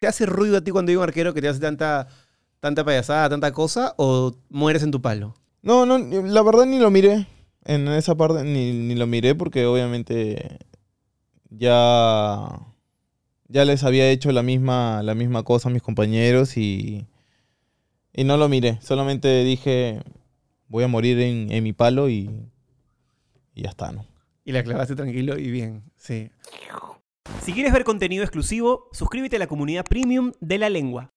¿Te hace ruido a ti cuando hay un arquero que te hace tanta, tanta payasada, tanta cosa, o mueres en tu palo? No, no, la verdad ni lo miré. En esa parte ni, ni lo miré porque obviamente ya, ya les había hecho la misma, la misma cosa a mis compañeros y, y no lo miré. Solamente dije, voy a morir en, en mi palo y, y ya está, ¿no? Y la clavaste tranquilo y bien, sí. Si quieres ver contenido exclusivo, suscríbete a la comunidad premium de la lengua.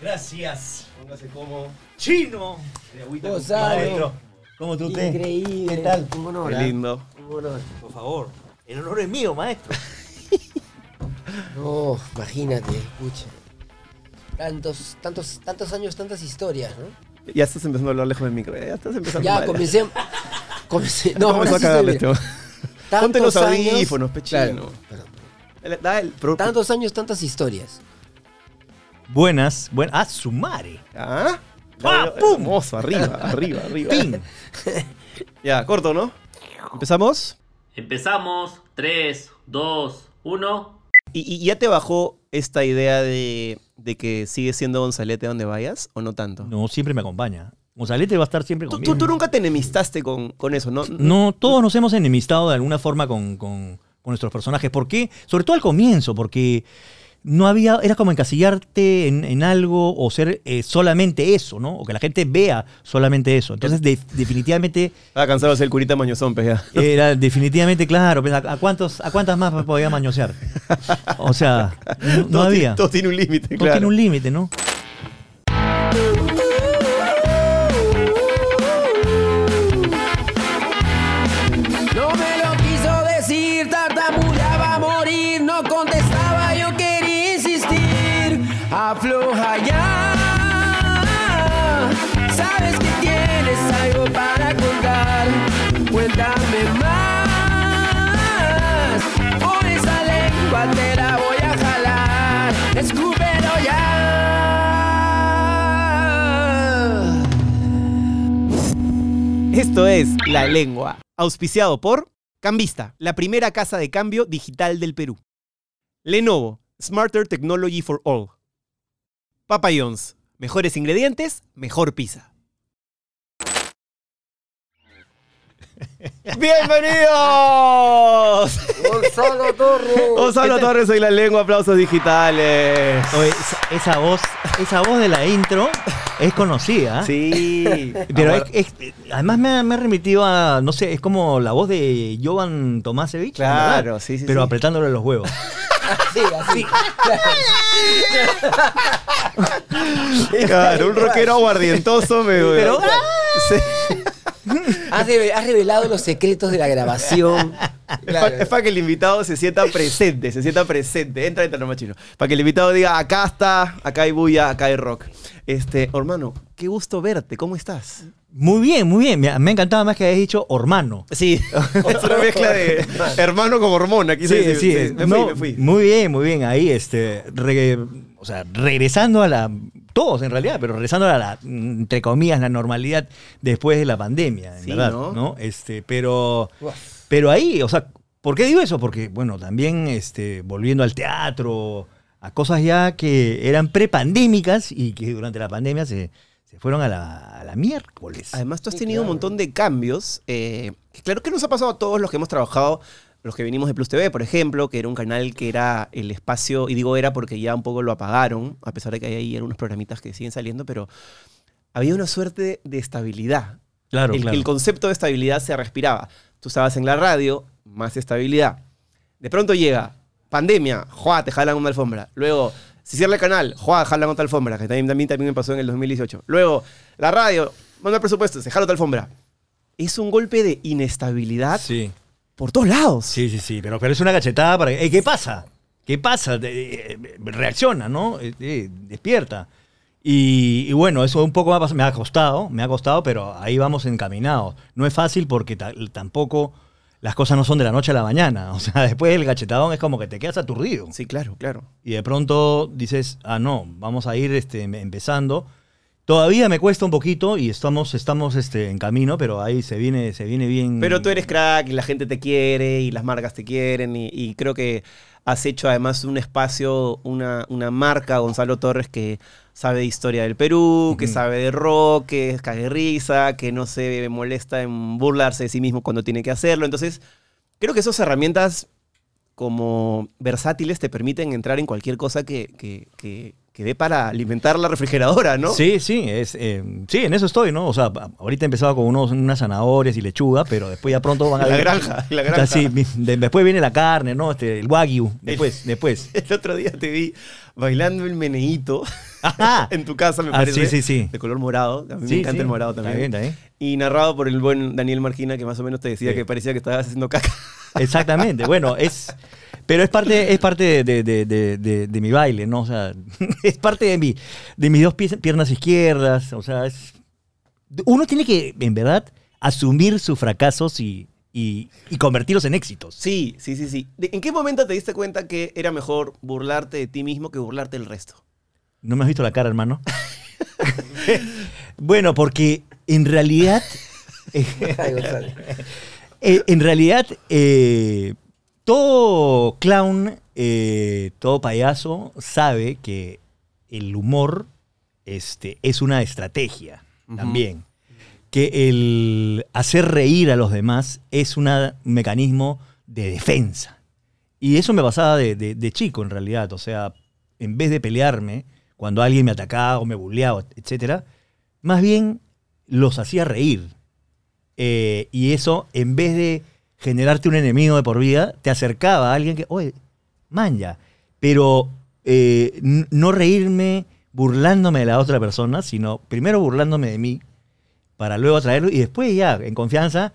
Gracias. Póngase como Chino. Gonzalo, ¿Cómo tú te? increíble. ¿Qué tal? Un honor. Qué ¿ah? lindo. Un honor. Por favor. El honor es mío, maestro. No, imagínate, escucha. Tantos, tantos, tantos años, tantas historias, ¿no? Ya estás empezando a hablar lejos del micro. Ya estás empezando Ya mal. comencé. comencé no, Vamos ahora a sí estoy cagarle bien. este. Tantos Ponte los años- audífonos, pechino. Claro, Tantos años, tantas historias. Buenas. Buen... Ah, sumare. ¿Ah? ¡Ah, pum! Hermoso, arriba, arriba, arriba. Ping. Ya, corto, ¿no? ¿Empezamos? Empezamos. 3, 2, 1. ¿Y, y ya te bajó esta idea de, de que sigues siendo Gonzalete donde vayas o no tanto? No, siempre me acompaña. Gonzalete va a estar siempre conmigo. tú- tú nunca te enemistaste con, con eso, ¿no? No, todos nos hemos enemistado de alguna forma con, con- con nuestros personajes. ¿Por qué? Sobre todo al comienzo, porque no había, era como encasillarte en, en algo o ser eh, solamente eso, ¿no? O que la gente vea solamente eso. Entonces, de- definitivamente, Estaba cansado de ser el curita mañozón, pues ya. era definitivamente claro. pues, ¿A, cuántos, ¿A cuántas más podía mañosear? O sea, no, no Todo había. tiene- Todo tiene un límite, claro. tiene un límite. No Esto es La Lengua, auspiciado por Cambista, la primera casa de cambio digital del Perú. Lenovo, Smarter Technology for All. Papa John's, mejores ingredientes, mejor pizza. ¡Bienvenidos! Gonzalo Torres. Gonzalo Torres, soy La Lengua, aplausos digitales. Oye, esa, esa voz, esa voz de la intro es conocida. Sí. Pero es, es- además me ha, me ha remitido a, no sé, es como la voz de Jovan Tomasevich. Claro, ¿verdad? sí, sí, Pero sí. apretándole los huevos. Sí, así. Claro, un rockero aguardientoso, me Pero- Sí. Has, reve- has revelado los secretos de la grabación. Es pa- Es para que el invitado se sienta presente, se sienta presente. Entra, entra, nomás chino. Para que el invitado diga, acá está, acá hay bulla, acá hay rock. Este, hermano, qué gusto verte, ¿cómo estás? Muy bien, muy bien. Me, ha encantado más que hayas dicho hermano. Sí, es una mezcla de hermano con hormona. quise Sí, decir. sí, me no, fui, me fui. Muy bien, muy bien. Ahí, este, re- o sea, regresando a la, todos en realidad, pero regresando a la, entre comillas, la normalidad después de la pandemia, en Sí, verdad, ¿no? ¿no? Este, pero, Uf. pero ahí, o sea, ¿por qué digo eso? Porque, bueno, también, este, volviendo al teatro, a cosas ya que eran prepandémicas y que durante la pandemia se, se fueron a la, a la miércoles. Además, tú has Sí, tenido un montón de cambios. eh, que claro que nos ha pasado a todos los que hemos trabajado, los que venimos de Plus TV, por ejemplo, que era un canal que era el espacio, y digo era porque ya un poco lo apagaron, a pesar de que hay ahí algunos programitas que siguen saliendo, pero había una suerte de estabilidad. claro, el, claro. el concepto de estabilidad se respiraba. Tú estabas en la radio, más estabilidad. De pronto llega pandemia, ¡juá! te jalan una alfombra. Luego, se cierra el canal, ¡juá! jalan otra alfombra, que también, también, también me pasó en el 2018. Luego, la radio, manda el presupuesto, se jala otra alfombra. Es un golpe de inestabilidad Sí. Por todos lados. Sí, sí, sí, pero, pero es una cachetada para que, "Ey, ¿qué pasa? ¿Qué pasa? De- eh, reacciona, ¿no? Eh, eh, despierta. Y, y bueno, eso un poco me ha, pas- me ha costado, me ha costado, pero ahí vamos encaminados. No es fácil porque ta- tampoco las cosas no son de la noche a la mañana. O sea, después del cachetadón es como que te quedas aturdido. Sí, claro, claro. Y de pronto dices, ah, no, vamos a ir este, em- empezando. Todavía me cuesta un poquito y estamos, estamos este, en camino, pero ahí se viene, se viene bien. Pero tú eres crack y la gente te quiere y las marcas te quieren y, y creo que Has hecho además un espacio, una, una marca, Gonzalo Torres, que sabe de historia del Perú, que sabe de rock, que es cague risa, que no se molesta en burlarse de sí mismo cuando tiene que hacerlo. Entonces, creo que esas herramientas como versátiles te permiten entrar en cualquier cosa que, que, que- que dé para alimentar la refrigeradora, ¿no? Sí, sí, es, eh, sí, en eso estoy, ¿no? O sea, ahorita he empezado con unos, unas zanahorias y lechuga, pero después ya pronto van a la granja, la O sea, granja. sí, de- después viene la carne, ¿no? Este, el wagyu, después, después. El otro día te vi bailando el meneíto en tu casa, me Ah, parece. sí, sí, sí. De color morado. A mí Sí, me encanta sí. el morado Está también. bien, está bien. Y narrado por el buen Daniel Marquina, que más o menos te decía Sí. que parecía que estabas haciendo caca. Exactamente. Bueno, es. Pero es parte, es parte de, de- de- de- de mi baile, ¿no? O sea, es parte de, mi, de mis dos pies- piernas izquierdas. O sea, es. Uno tiene que, en verdad, asumir sus fracasos y, y- y convertirlos en éxitos. Sí, sí, sí, sí. ¿De- ¿En qué momento te diste cuenta que era mejor burlarte de ti mismo que burlarte del resto? ¿No me has visto la cara, hermano? bueno, porque en realidad. Eh, en realidad, eh, todo clown, eh, todo payaso sabe que el humor este, es una estrategia también. Que el hacer reír a los demás es un mecanismo de defensa. Y eso me pasaba de, de- de chico, en realidad. O sea, en vez de pelearme, cuando alguien me atacaba o me bulleaba, etc., más bien los hacía reír. Eh, y eso, en vez de generarte un enemigo de por vida, te acercaba a alguien que, oye, manja. Pero eh, no reírme burlándome de la otra persona, sino primero burlándome de mí, para luego traerlo y después ya, en confianza,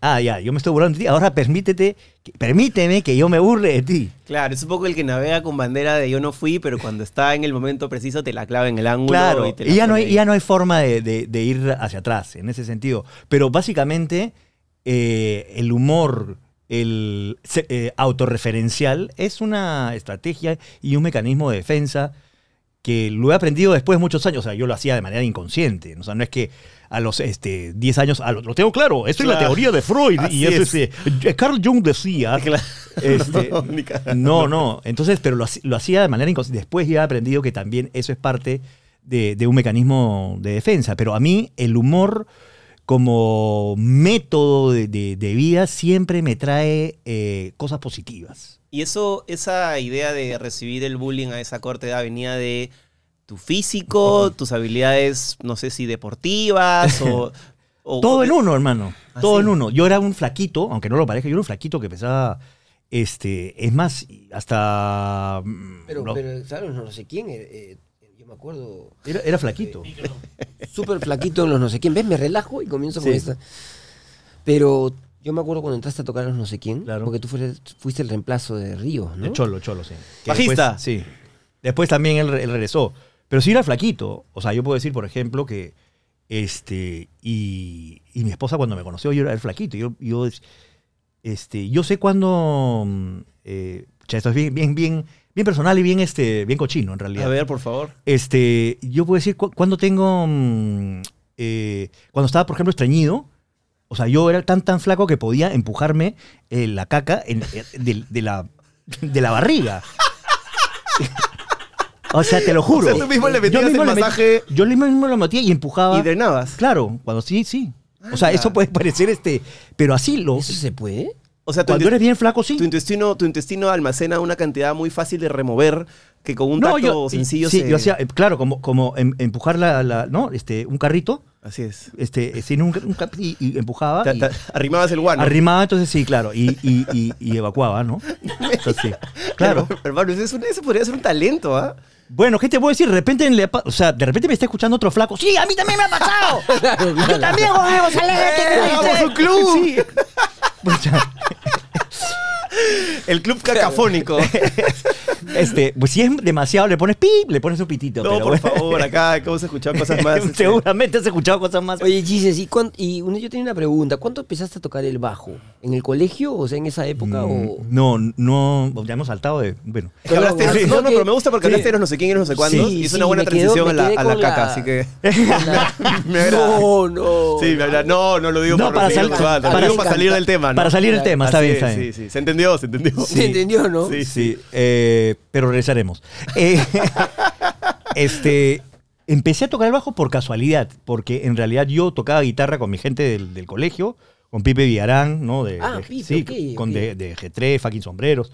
ah, ya, yo me estoy burlando de ti, ahora permítete, permíteme que yo me burle de ti. Claro, es un poco el que navega con bandera de yo no fui, pero cuando está en el momento preciso te la clava en el ángulo. Claro, y, y, te la ya, no hay, ya no hay forma de, de- de ir hacia atrás en ese sentido. Pero básicamente eh, el humor el, eh, autorreferencial es una estrategia y un mecanismo de defensa que lo he aprendido después de muchos años. O sea, yo lo hacía de manera inconsciente. O sea, no es que a los este, 10 años, ah, lo, lo tengo claro, esto es la teoría de Freud. Así y es, es. este, Carl Jung decía... Claro. Este, No, no. Entonces, pero lo, hacía de manera inconsciente. Después ya he aprendido que también eso es parte de, de un mecanismo de defensa. Pero a mí el humor como método de, de- de vida siempre me trae eh, cosas positivas. Y eso, esa idea de recibir el bullying a esa corta edad venía de tu físico, tus habilidades, no sé si deportivas o... o- Todo en uno, hermano. ¿Ah, Todo sí? en uno. Yo era un flaquito, aunque no lo parezca, yo era un flaquito que pesaba, este, es más, hasta... Pero, no, pero, ¿sabes? No sé quién. eh, eh, yo me acuerdo. era, era flaquito. Súper flaquito en los no sé quién. ¿Ves? Me relajo y comienzo con esta. Pero yo me acuerdo cuando entraste a tocar a los no sé quién. Claro. Porque tú fuiste, fuiste el reemplazo de Río, ¿no? Cholo, cholo, sí. Que Bajista. después- sí. Después también él, él regresó. Pero sí era flaquito. O sea, yo puedo decir, por ejemplo, que este. Y, y mi esposa cuando me conoció, yo era el flaquito. Yo, yo, este, yo sé cuándo. mm, Eh, esto es bien, bien, bien, bien personal y bien, este, bien cochino, en realidad. A ver, por favor. Este, yo puedo decir cu- cuando tengo. mm, eh, cuando estaba, por ejemplo, estreñido. O sea, yo era tan tan flaco que podía empujarme eh, la caca en- eh, de, de la, de la barriga. O sea, te lo juro. O sea, tú mismo le Yo metías mismo el le masaje- yo mismo lo metía y empujaba. Y drenabas. Claro, cuando sí, sí. O sea, eso puede parecer este. Pero así lo. ¿Eso se puede? O sea, tu, Cuando eres bien flaco, sí. tu intestino, tu intestino almacena una cantidad muy fácil de remover que con un tacto sencillo sí, se... yo hacía, eh, claro, como, como em- empujar la, la- ¿no? Este, un carrito, Así es. este, sin un, un y, y empujaba. Te- y- te- arrimabas el guano. Arrimaba, entonces sí, claro, y, y, y, y evacuaba, ¿no? Entonces, sí, claro. Hermano, eso, es un- eso podría ser un talento, ¿ah? Bueno, ¿qué te puedo decir? De repente, le o sea, de repente me está escuchando otro flaco. Sí, a mí también me ha pasado. Yo también, Jorge González. ¿qué ¡Vamos, un club! Sí. Pucha, El club cacafónico. Este, pues si es demasiado, le pones pi, le pones un pitito. No, pero por bueno. favor, acá hemos escuchado cosas más. este, Seguramente has escuchado cosas más. Oye, Gises, ¿y, cuán- y una- yo tenía una pregunta. ¿Cuánto empezaste a tocar el bajo? ¿En el colegio? O sea, en esa época o... Mm, No, no, ya hemos saltado de. Bueno. Es que hablaste- Sí. no, no, pero me gusta porque Sí. hablaste de los no sé quién y los no sé cuántos. Sí, y es sí, una buena quedo- transición a la, a caca, la- así que. Me no, no. Sí, me. No, no lo digo No, por para sal- para salir del tema, ¿no? Para salir del tema, está bien, es, está bien. Sí, sí, se entendió, se entendió. Se entendió, ¿no? Sí, Sí, eh, pero regresaremos. Eh, este, empecé a tocar el bajo por casualidad, porque en realidad yo tocaba guitarra con mi gente del, del colegio, con Pipe Villarán, ¿no? De, Ah, de- Pipe, sí, ok, con de G3, fucking sombreros.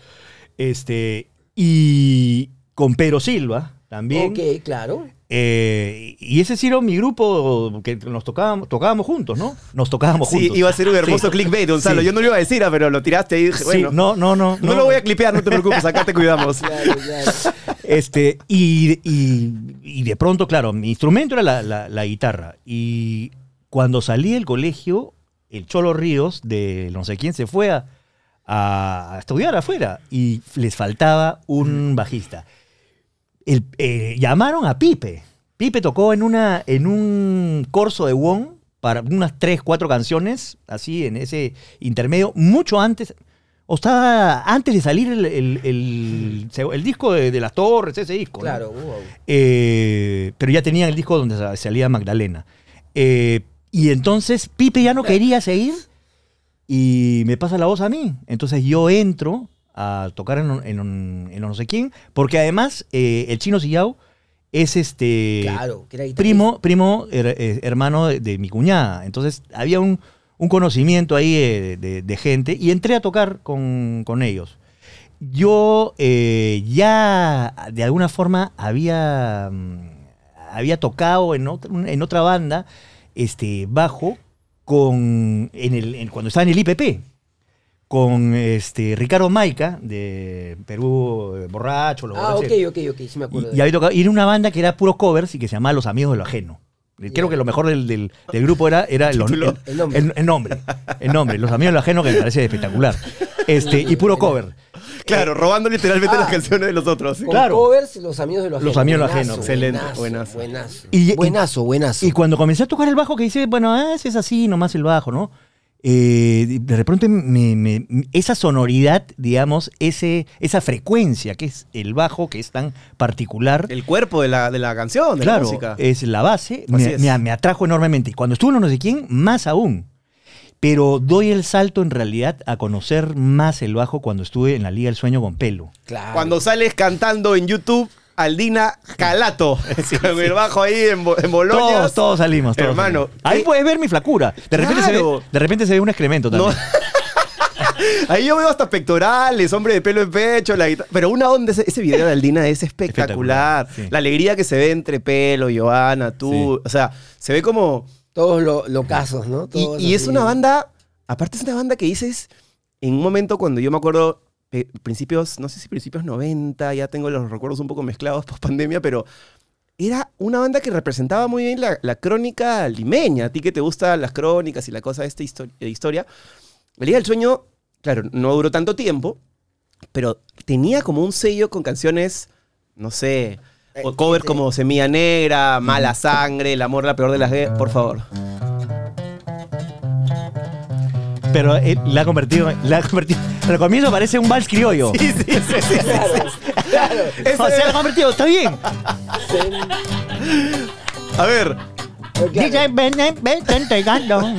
Este, y con Pedro Silva también. Ok, claro. Eh, y ese sí era mi grupo que nos tocábamos, tocábamos juntos, ¿no? Nos tocábamos Sí, juntos. iba a ser un hermoso Sí. clickbait, Gonzalo. Sí. Yo no lo iba a decir, ah, pero lo tiraste y dije, Sí, no, no, no. No, lo voy a clipear, no te preocupes, acá te cuidamos. Claro, claro. Este, y, y- y de pronto, claro, mi instrumento era la, la- la guitarra. Y cuando salí del colegio, el Cholo Ríos, de no sé quién, se fue a, a estudiar afuera y les faltaba un bajista. El- eh, llamaron a Pipe. Pipe tocó en, una, en un corso de Wong para unas tres, cuatro canciones, así en ese intermedio, mucho antes, o estaba antes de salir el, el- el- el disco de, de Las Torres, ese disco. ¿no? Claro, wow. Eh, pero ya tenían el disco donde sa- salía Magdalena. Eh, y entonces Pipe ya no quería seguir y me pasa la voz a mí. Entonces yo entro a tocar en, un- en un- en un no sé quién, porque además eh, el chino Sillao es este Claro, que primo, primo her- eh, hermano de, de mi cuñada. Entonces había un, un conocimiento ahí eh, de, de gente y entré a tocar con, con ellos. Yo eh, ya de alguna forma había, mm, había tocado en otra, en otra banda este, bajo con, en el, en- cuando estaba en el IPP con este, Ricardo Maica de Perú eh, Borracho. Los Ah, ok, Borrachos. ok, ok, sí me acuerdo. Y, y había tocado- y era una banda que era puros covers y que se llamaba Los Amigos de lo Ajeno. Creo que lo mejor del, del- del grupo era, era el, Título. el- El nombre. el- el nombre. El nombre. Los Amigos de lo Ajeno, que me parece espectacular. Este, y puro cover. Claro, robando literalmente Ah. las canciones de los otros. Con claro. covers, los amigos de lo ajeno. Los amigos de lo ajeno. Excelente, Buenazo, buenazo. buenazo. Y- y- buenazo, buenazo. Y cuando comencé a tocar el bajo, que dice, bueno, ah, ese es así, nomás el bajo, ¿no? Eh, de repente me- me- esa sonoridad, digamos, ese, esa frecuencia que es el bajo, que es tan particular, El cuerpo de la, de la canción, de la claro, música. es la base, me, es. me- me atrajo enormemente. Y cuando estuve en no sé quién, más aún. Pero doy el salto en realidad a conocer más el bajo cuando estuve en la Liga del Sueño con Pelo. claro. Cuando sales cantando en YouTube, Aldina Calato, con el bajo ahí en, Bo- en Boloña. Todos, todos salimos. todos Hermano, salimos. Ahí ¿qué? puedes ver mi flacura. De repente, se ve, Claro. de repente se ve un excremento No. también. Ahí yo veo hasta pectorales, hombre de pelo en pecho, la guitarra. Pero una onda, ese, ese video de Aldina es espectacular. Espectacular, sí. La alegría que se ve entre pelo, Joana, tú. O sea, se ve como. Todos los locazos, ¿no? Y, Todos y es una banda. Aparte, es una banda que dices. En un momento cuando yo me acuerdo. Eh, Principios, no sé si principios 90, ya tengo los recuerdos un poco mezclados post pandemia, pero era una banda que representaba muy bien la, la crónica limeña. A ti que te gustan las crónicas y la cosa de esta de historia. La Liga del Sueño, claro, no duró tanto tiempo, pero tenía como un sello con canciones, no sé, o Eh, covers eh, como Semilla Negra, Mala Sangre, El amor la peor de las guerras. Por favor. Pero eh, la ha convertido. La ha convertido. Al comienzo parece un vals criollo. Sí, sí, sí, sí. Claro, claro. O sea, la ha convertido, está bien. A ver, claro. DJ ven, ven, ven, te entregando.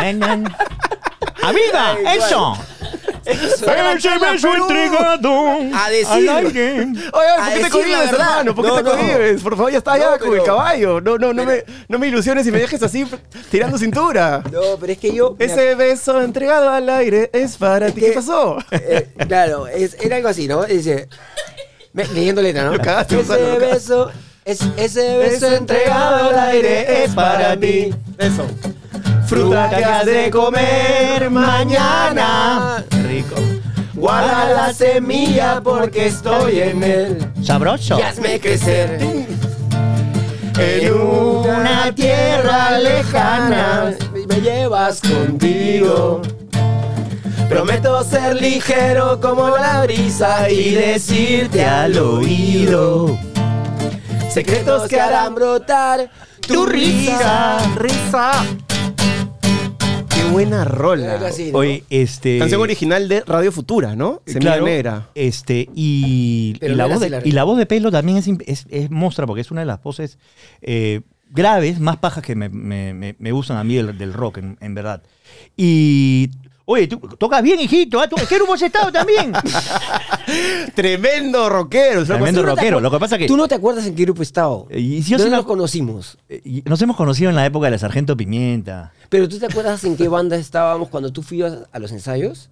Ven, ven. Amiga, eso. Ese beso entregado. A decir. Oye, A ¿por qué te cohibes, hermano? ¿Por qué te cohibes? Por favor, ya está allá con el caballo. No, no, no me, no me ilusiones y me dejes así tirando cintura. No, pero es que yo. me Ese beso entregado al aire es para ti. ¿Qué pasó? Eh, claro, es- era algo así, ¿no? Dice, me- leyendo letra, ¿no? Ese beso, es, ese beso entregado al aire es para ti. Eso. Fruta que has de comer mañana. Rico. Guarda la semilla porque estoy en él. Sabroso. Y hazme crecer En una tierra lejana. Me llevas contigo. Prometo ser ligero como la brisa y decirte al oído secretos que harán brotar tu risa. Risa. Qué buena rola. Algo así, ¿no? Oye, este. Canción original de Radio Futura, ¿no? Semilla Claro, Negra. Este, y, la voz de, la y la voz de pelo también es, es, es mostra, porque es una de las voces eh, graves, más pajas que me, me- me- me gustan a mí del, del rock, en, en verdad. Y. Oye, tú tocas bien, hijito. ¿ah? ¿Tú- ¿Qué grupo has estado también? Tremendo rockero. es Tremendo rockero. Lo que pasa que. ¿Tú no te acuerdas en qué grupo estaba? Eh, y si yo sí ¿Dónde me nos conocimos? eh, nos hemos conocido en la época de la Sargento Pimienta. ¿Pero tú te acuerdas en qué banda estábamos cuando tú fuiste a los ensayos?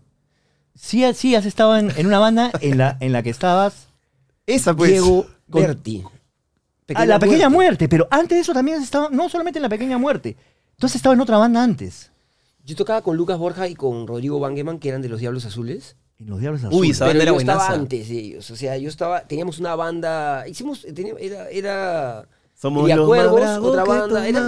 Sí, sí, has estado en, en una banda en la, en la que estabas. Esa pues. Diego con- Berti. a la pequeña muerte. pero antes de eso también has estado, no solamente en la pequeña muerte. Tú has estado en otra banda antes. Yo tocaba con Lucas Borja y con Rodrigo Bangeman, que eran de los Diablos Azules. En los Diablos Uy, Azules. esa banda Pero era yo estaba antes de ellos. O sea, yo estaba, teníamos una banda, hicimos, teníamos- era, era Somos Cría los Cuervos, más otra banda, era,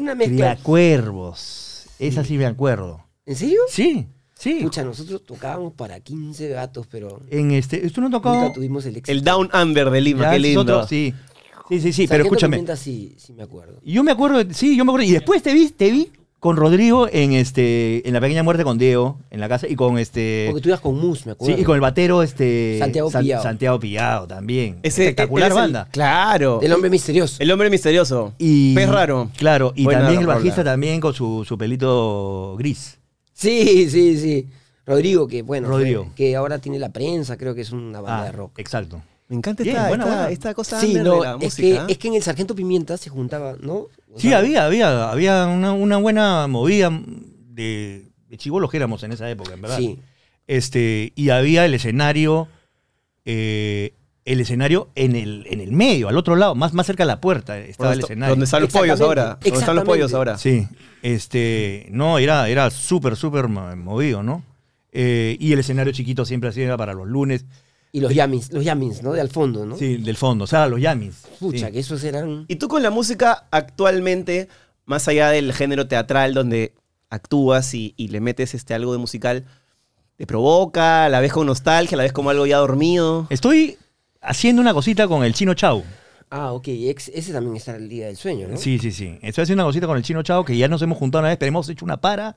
una mezcla. Criacuervos. Esa sí me acuerdo. ¿En serio? Sí, sí. Pucha, nosotros tocábamos para 15 gatos, pero En este, esto no tocó. nunca tuvimos el éxito. El Down Under de Lima, Ya, qué lindo. sí. Sí, sí, sí, pero Sargento escúchame. Pimienta sí, sí me acuerdo. Yo me acuerdo, sí, yo me acuerdo. Y después te vi, te vi con Rodrigo en este, en la pequeña muerte con Diego, en la casa, y con este. Porque tú ibas con Mus, me Sí, acuerdo. y con el batero, este. Santiago Pillado. Santiago Pillado también. Ese- Espectacular él es el- banda. claro. El hombre misterioso. El hombre misterioso. Y, Pez raro. Claro, y Buena también el rola. bajista también con su, su pelito gris. Sí, sí, sí. Rodrigo, que bueno, Rodrigo. que ahora tiene la prensa, creo que es una banda Ah, de rock. exacto. Me encanta Bien, esta, buena, esta, buena. esta cosa Sí, no, de la es música. que, es que en el Sargento Pimienta se juntaba, ¿no? O Sí, sea, había, había, había una, una buena movida de, de chivolos que éramos en esa época, en verdad. Sí. Este, y había el escenario, eh, el escenario en el, en el medio, al otro lado, más, más cerca de la puerta estaba el ¿Dónde, escenario. ¿Dónde están los pollos ahora? ¿Dónde están los pollos ahora? Sí, este, no, era, era súper, súper mo- movido, ¿no? Eh, y el escenario chiquito siempre así era para los lunes, Y los yamins, los yamins, ¿no? De al fondo, ¿no? sí, del fondo, o sea, los yamis. Pucha, sí. que esos eran... Y tú con la música actualmente, más allá del género teatral donde actúas y, y le metes este algo de musical, ¿te provoca? ¿La ves con nostalgia? ¿La ves como algo ya dormido? Estoy haciendo una cosita con el Chino Chau. Ah, ok. ex- ese también está el Día del Sueño, ¿no? Sí, sí, sí. Estoy haciendo una cosita con el Chino Chao que ya nos hemos juntado una vez, pero hemos hecho una para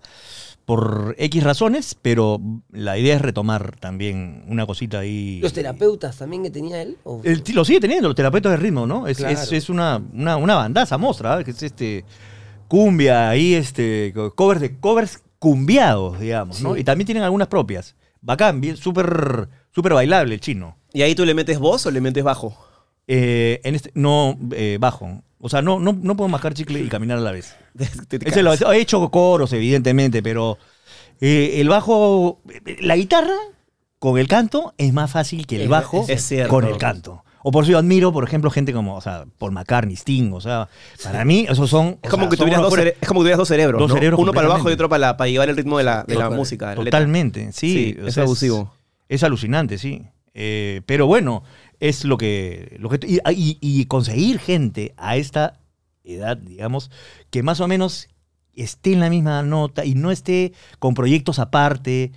por X razones, pero la idea es retomar también una cosita ahí. Los terapeutas también que tenía él. ¿o? El- lo sigue teniendo, los terapeutas de ritmo, ¿no? Es, Claro. es, es una, una, una bandaza mostra, ¿eh? que es este cumbia ahí, este, co- covers de covers cumbiados, digamos, ¿no? Y también tienen algunas propias. Bacán, bien, súper, súper bailable el chino. ¿Y ahí tú le metes voz o le metes bajo? Eh, en este, no eh, bajo. O sea, no, no, no puedo mascar chicle y caminar a la vez. Ese lo- he hecho coros, evidentemente, pero eh, el bajo, la guitarra con el canto es más fácil que el Es- bajo es cierto. con el canto. O por eso yo admiro, por ejemplo, gente como, o sea, Paul McCartney, Sting, o sea, para mí esos son... Es como, sea, que son tuvieras dos mejores- cere- es como que tuvieras dos cerebros, Dos ¿no? cerebros Uno para el bajo y completamente. otro para, la- para llevar el ritmo de la, de la Total- música. la letra. Totalmente, sí. Sí, o es sea, abusivo. Es, alucinante, sí. Eh, pero bueno, es lo que... Lo que y, y- y conseguir gente a esta edad, digamos, que más o menos esté en la misma nota y no esté con proyectos aparte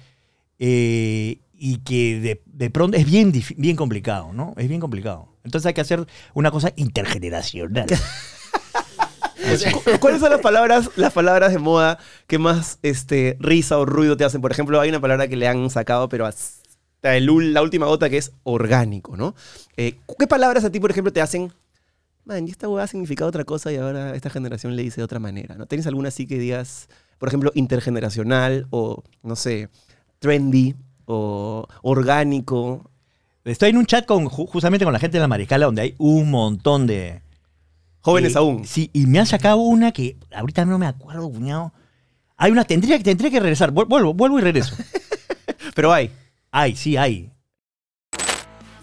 eh, y que de, de pronto es bien, bien complicado, ¿no? Es bien complicado. Entonces hay que hacer una cosa intergeneracional. Cu- ¿Cuáles son las palabras, las palabras de moda que más este, risa o ruido te hacen? Por ejemplo, hay una palabra que le han sacado, pero hasta el ul- la última gota que es orgánico, ¿no? Eh, ¿Qué palabras a ti, por ejemplo, te hacen? Man, y esta hueá significaba otra cosa y ahora esta generación le dice de otra manera, ¿no? ¿Tienes alguna así que digas, por ejemplo, intergeneracional o, no sé, trendy o orgánico? Estoy en un chat con, ju- justamente con la gente de la Mariscala donde hay un montón de... Jóvenes Eh, aún. Sí, y me han sacado una que ahorita no me acuerdo, cuñado. Hay una, tendría, que- tendría que regresar. Vuel- Vuelvo, vuelvo y regreso. Pero hay. Hay, sí, hay.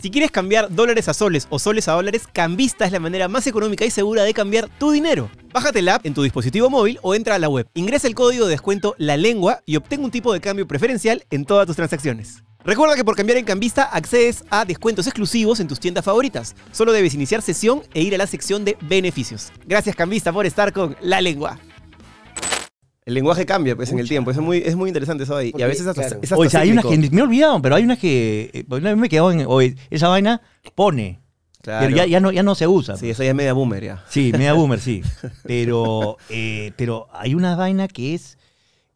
Si quieres cambiar dólares a soles o soles a dólares, Cambista es la manera más económica y segura de cambiar tu dinero. Bájate la app en tu dispositivo móvil o entra a la web. Ingresa el código de descuento La Lengua y obtén un tipo de cambio preferencial en todas tus transacciones. Recuerda que por cambiar en Cambista accedes a descuentos exclusivos en tus tiendas favoritas. Solo debes iniciar sesión e ir a la sección de beneficios. Gracias Cambista por estar con La Lengua. El lenguaje cambia pues en el tiempo. Es muy, es muy interesante eso ahí. y a veces hasta, claro. es hasta Oye, hay unas que me he olvidado, pero hay unas que. eh, una vez me en. Oye, esa vaina pone. Claro. Pero ya, ya, no, ya no se usa. Sí, eso ya es media boomer ya. Sí, media boomer, sí. Pero, eh, pero hay una vaina que es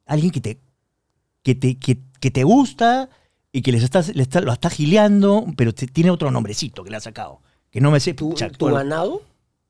alguien que te, que te, que, que te gusta y que les estás, le está- lo está gileando, pero te- tiene otro nombrecito que le ha sacado. Que no me sé. ¿Tu, pucha, tu ganado?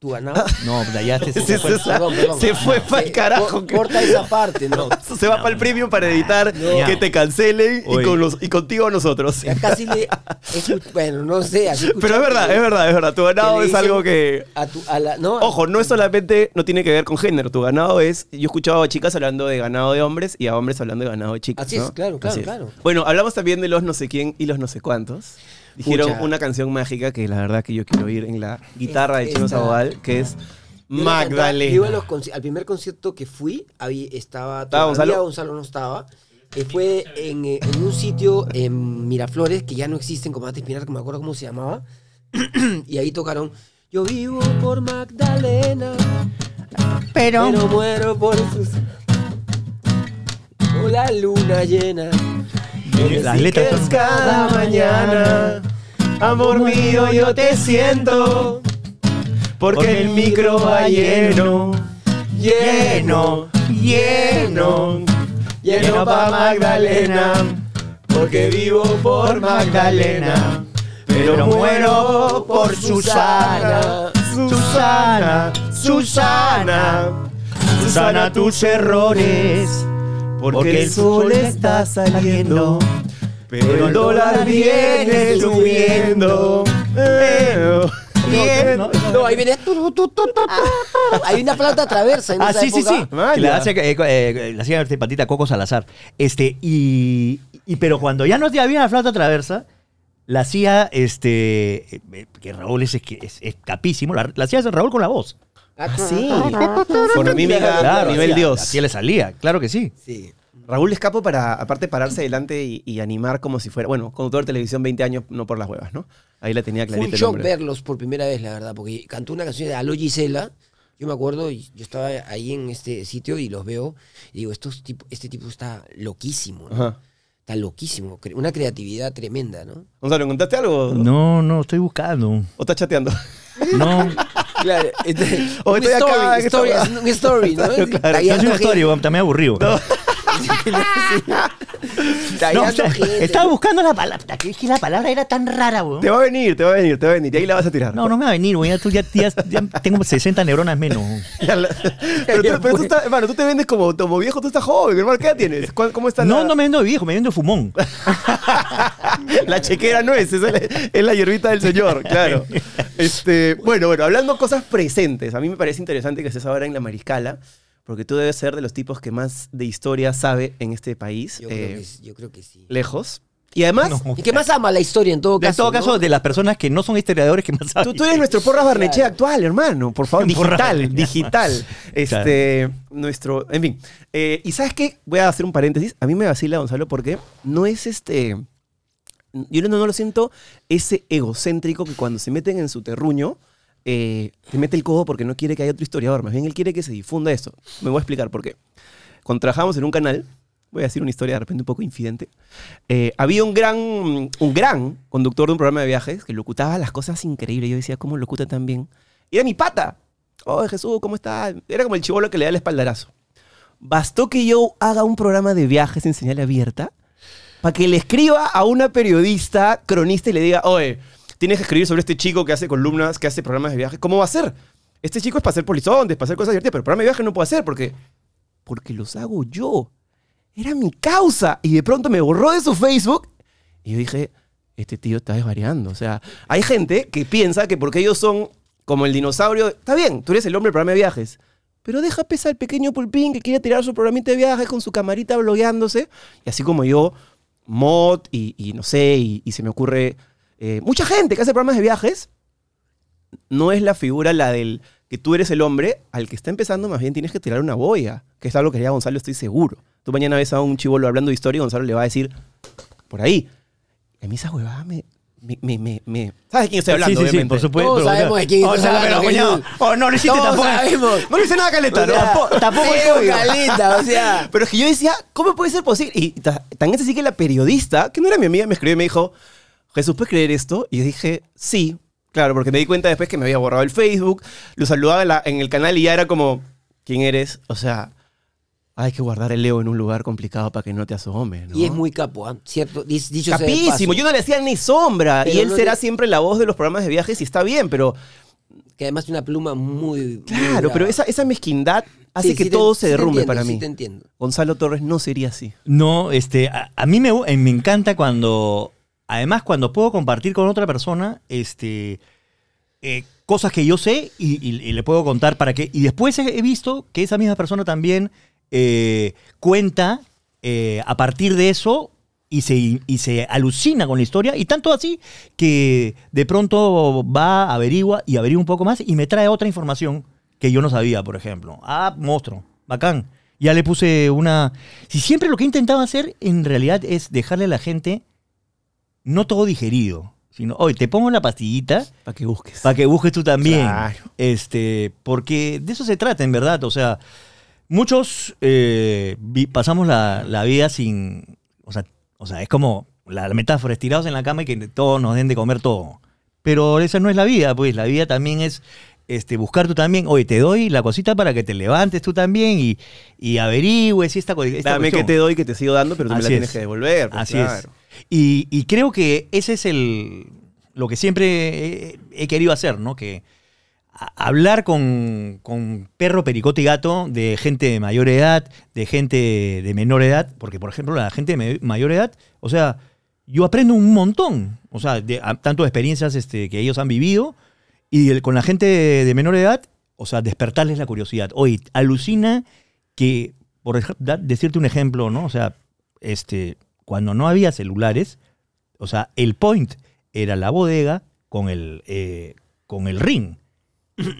¿Tu ganado? No, puta, ya te, Sí, se fue. Perdón, perdón. Se fue pa'l Eh, carajo. cor- Corta esa parte, ¿no? Se va para el premium para evitar No. que te cancelen y, con los, y contigo nosotros. Ya casi le. Bueno, no sé. Pero es verdad, escuchando es verdad, es verdad. Tu ganado es algo que. A tu, a la, no, Ojo, no es solamente, no tiene que ver con género. Tu ganado es. Yo he escuchado a chicas hablando de ganado de hombres y a hombres hablando de ganado de chicas. Así es, ¿no? claro, claro, Así es. claro. Bueno, hablamos también de los no sé quién y los no sé cuántos. Dijeron Pucha. una canción mágica que la verdad que yo quiero oír en la guitarra de Chino esta- que es Yo la cantaba- yo iba a Magdalena. los conci- al primer concierto que fui, había, estaba ¿Estaba todavía Gonzalo? Gonzalo no estaba. Eh, fue en, eh, en un sitio en Miraflores que ya no existen, como antes Pinar, que me acuerdo cómo se llamaba. y ahí tocaron Yo vivo por Magdalena, Pero, pero muero por sus. Por la luna llena. Las letras son- cada mañana, amor mío, yo te siento. Porque el micro va lleno, lleno, lleno, lleno pa' Magdalena. Porque vivo por Magdalena, pero muero por Susana, Susana, Susana, Susana tus errores. Porque el sol está saliendo, pero el dólar viene subiendo. Eh, No, No, ahí viene. tu, tu, tu, tu, tu. Hay una flauta traversa en Ah, esa sí, sí, época. sí. Vaya. Que la hace, eh, eh, la hacía este patita Coco Salazar. Este, y, y- pero cuando ya no había la flauta traversa, la hacía este. eh, Que Raúl es, es, es- es capísimo. La, la hacía Raúl con la voz. Ah, Sí, con mímica, nivel hacía- Dios. Así le salía, claro que sí. Sí. Raúl Escapo para, aparte, pararse adelante y, y animar como si fuera, bueno, conductor de televisión 20 años, no por las huevas, ¿no? Ahí la tenía Fue clarita un el shock verlos por primera vez, la verdad, porque cantó una canción de Aló Gisela. Yo me acuerdo, yo estaba ahí en este sitio y los veo y digo, estos tipo, este tipo está loquísimo, ¿no? Ajá. Está loquísimo. Una creatividad tremenda, ¿no? Gonzalo, ¿encontraste algo? No, no, estoy buscando. ¿O estás chateando? No, Claro. este, O un estoy story, acá, story, un story, ¿no? Claro, claro. una historia, weón, también aburrido. No, o sea, estaba buscando la palabra. Es que la palabra era tan rara, weón. Te va a venir, te va a venir, te va a venir. Y ahí la vas a tirar. No, no me va a venir, weón. Ya, tú ya, ya- ya tengo 60 neuronas menos. La- pero, tú, pero tú estás, hermano, tú te vendes como, como viejo, tú estás joven, hermano. ¿Qué edad tienes? ¿Cuál- ¿Cómo está No, la, no me vendo de viejo, me vendo de fumón. la chequera? No es, es la, es la hierbita del señor, claro. Este, bueno, bueno, hablando cosas presentes, a mí me parece interesante que estés ahora en la Mariscala, porque tú debes ser de los tipos que más de historia sabe en este país, Yo, eh, creo que, sí, yo creo que sí. lejos. Y además, No. ¿Y qué más ama la historia en todo De caso? todo caso, no? de las personas que no son historiadores que más saben. Tú, tú eres nuestro Porras Barnechea actual, hermano. Por favor, digital, digital. Este, nuestro, en fin. Eh, y sabes qué, voy a hacer un paréntesis. A mí me vacila Gonzalo porque no es este, yo no, no lo siento ese egocéntrico que cuando se meten en su terruño eh, te mete el codo porque no quiere que haya otro historiador. Más bien él quiere que se difunda esto. Me voy a explicar por qué. Cuando trabajamos en un canal, voy a decir una historia de repente un poco infidente. Eh, había un gran, un gran conductor de un programa de viajes que locutaba las cosas increíbles. Yo decía, ¿cómo locuta tan bien? Y era mi pata. Oh, Jesús, ¿cómo está? Era como el chivolo que le da el espaldarazo. Bastó que yo haga un programa de viajes en señal abierta para que le escriba a una periodista cronista y le diga, oye, tienes que escribir sobre este chico que hace columnas, que hace programas de viajes. ¿Cómo va a ser? Este chico es para hacer polizontes, para hacer cosas divertidas, pero programa de viajes no puedo hacer porque, porque los hago yo. Era mi causa. Y de pronto me borró de su Facebook y yo dije, este tío está desvariando. O sea, hay gente que piensa que porque ellos son como el dinosaurio, está bien, tú eres el hombre del programa de viajes. Pero deja pesa al pequeño pulpín que quiere tirar su programita de viajes con su camarita blogueándose. Y así como yo, mod y, no sé, y se me ocurre eh, mucha gente que hace programas de viajes, no es la figura la del que tú eres el hombre, al que está empezando más bien tienes que tirar una boya, que es algo que haría Gonzalo, estoy seguro. Tú mañana ves a un chivolo hablando de historia y Gonzalo le va a decir, por ahí. Y a mí esa huevada me, me, me, me, me- ¿Sabes de quién estoy hablando? sí, sí, sí, obviamente? por supuesto. Todos sabemos de quién O estás sea, hablando, pero, oh, no lo hiciste Todos tampoco. sabemos. No le hice nada caleta, O ¿no? sea, Tampoco- tampoco sí, el código. caleta, o sea. Pero es que yo decía, ¿cómo puede ser posible? Y ta- tan es así que la periodista, que no era mi amiga, me escribió y me dijo, Jesús, ¿puedes creer esto? Y dije, sí, claro, porque me di cuenta después que me había borrado el Facebook, lo saludaba en, la- en el canal y ya era como, ¿quién eres? O sea, hay que guardar el Leo en un lugar complicado para que no te asome, ¿no? Y es muy capo, ¿ah? ¿cierto? Dicho Capísimo, yo no le hacía ni sombra. Pero y él no será le- siempre la voz de los programas de viajes y está bien, pero Que además tiene una pluma muy. claro, pero esa, esa mezquindad hace Sí, que sí te- todo sí se te derrumbe entiendo, para sí mí. te entiendo. Gonzalo Torres no sería así. No, este, a, a mí me, eh, me encanta cuando, además cuando puedo compartir con otra persona, este, eh, cosas que yo sé y, le puedo contar para que, y después he, he visto que esa misma persona también eh, cuenta eh, a partir de eso y se, y se alucina con la historia y tanto así que de pronto va, averigua y averigua un poco más y me trae otra información que yo no sabía, por ejemplo. Ah, monstruo, bacán. Ya le puse una... Si siempre lo que he intentado hacer en realidad es dejarle a la gente no todo digerido, sino, oye, te pongo la pastillita Para que busques. para que busques tú también. Claro. Este, porque de eso se trata, en verdad. O sea, muchos eh, vi- pasamos la, la vida sin. O sea, o sea, es como la, la metáfora, estirados en la cama y que todos nos den de comer todo. Pero esa no es la vida, pues la vida también es este, buscar tú también, oye, te doy la cosita para que te levantes tú también y, y averigües esta, esta Dame que te doy, que te sigo dando, pero tú me la tienes es. que devolver. pues, Así claro. es. Y, creo que ese es el lo que siempre he, querido hacer, ¿no? Que hablar con, con perro, pericote y gato de gente de mayor edad, de gente de menor edad, porque por ejemplo la gente de mayor edad, o sea, yo aprendo un montón, o sea, de, a- tanto de experiencias este, que ellos han vivido y con la gente de, de menor edad, o sea, despertarles la curiosidad. Oye, alucina que, por decirte un ejemplo, ¿no? O sea, este, cuando no había celulares, o sea, el point era la bodega con el, eh, con el ring.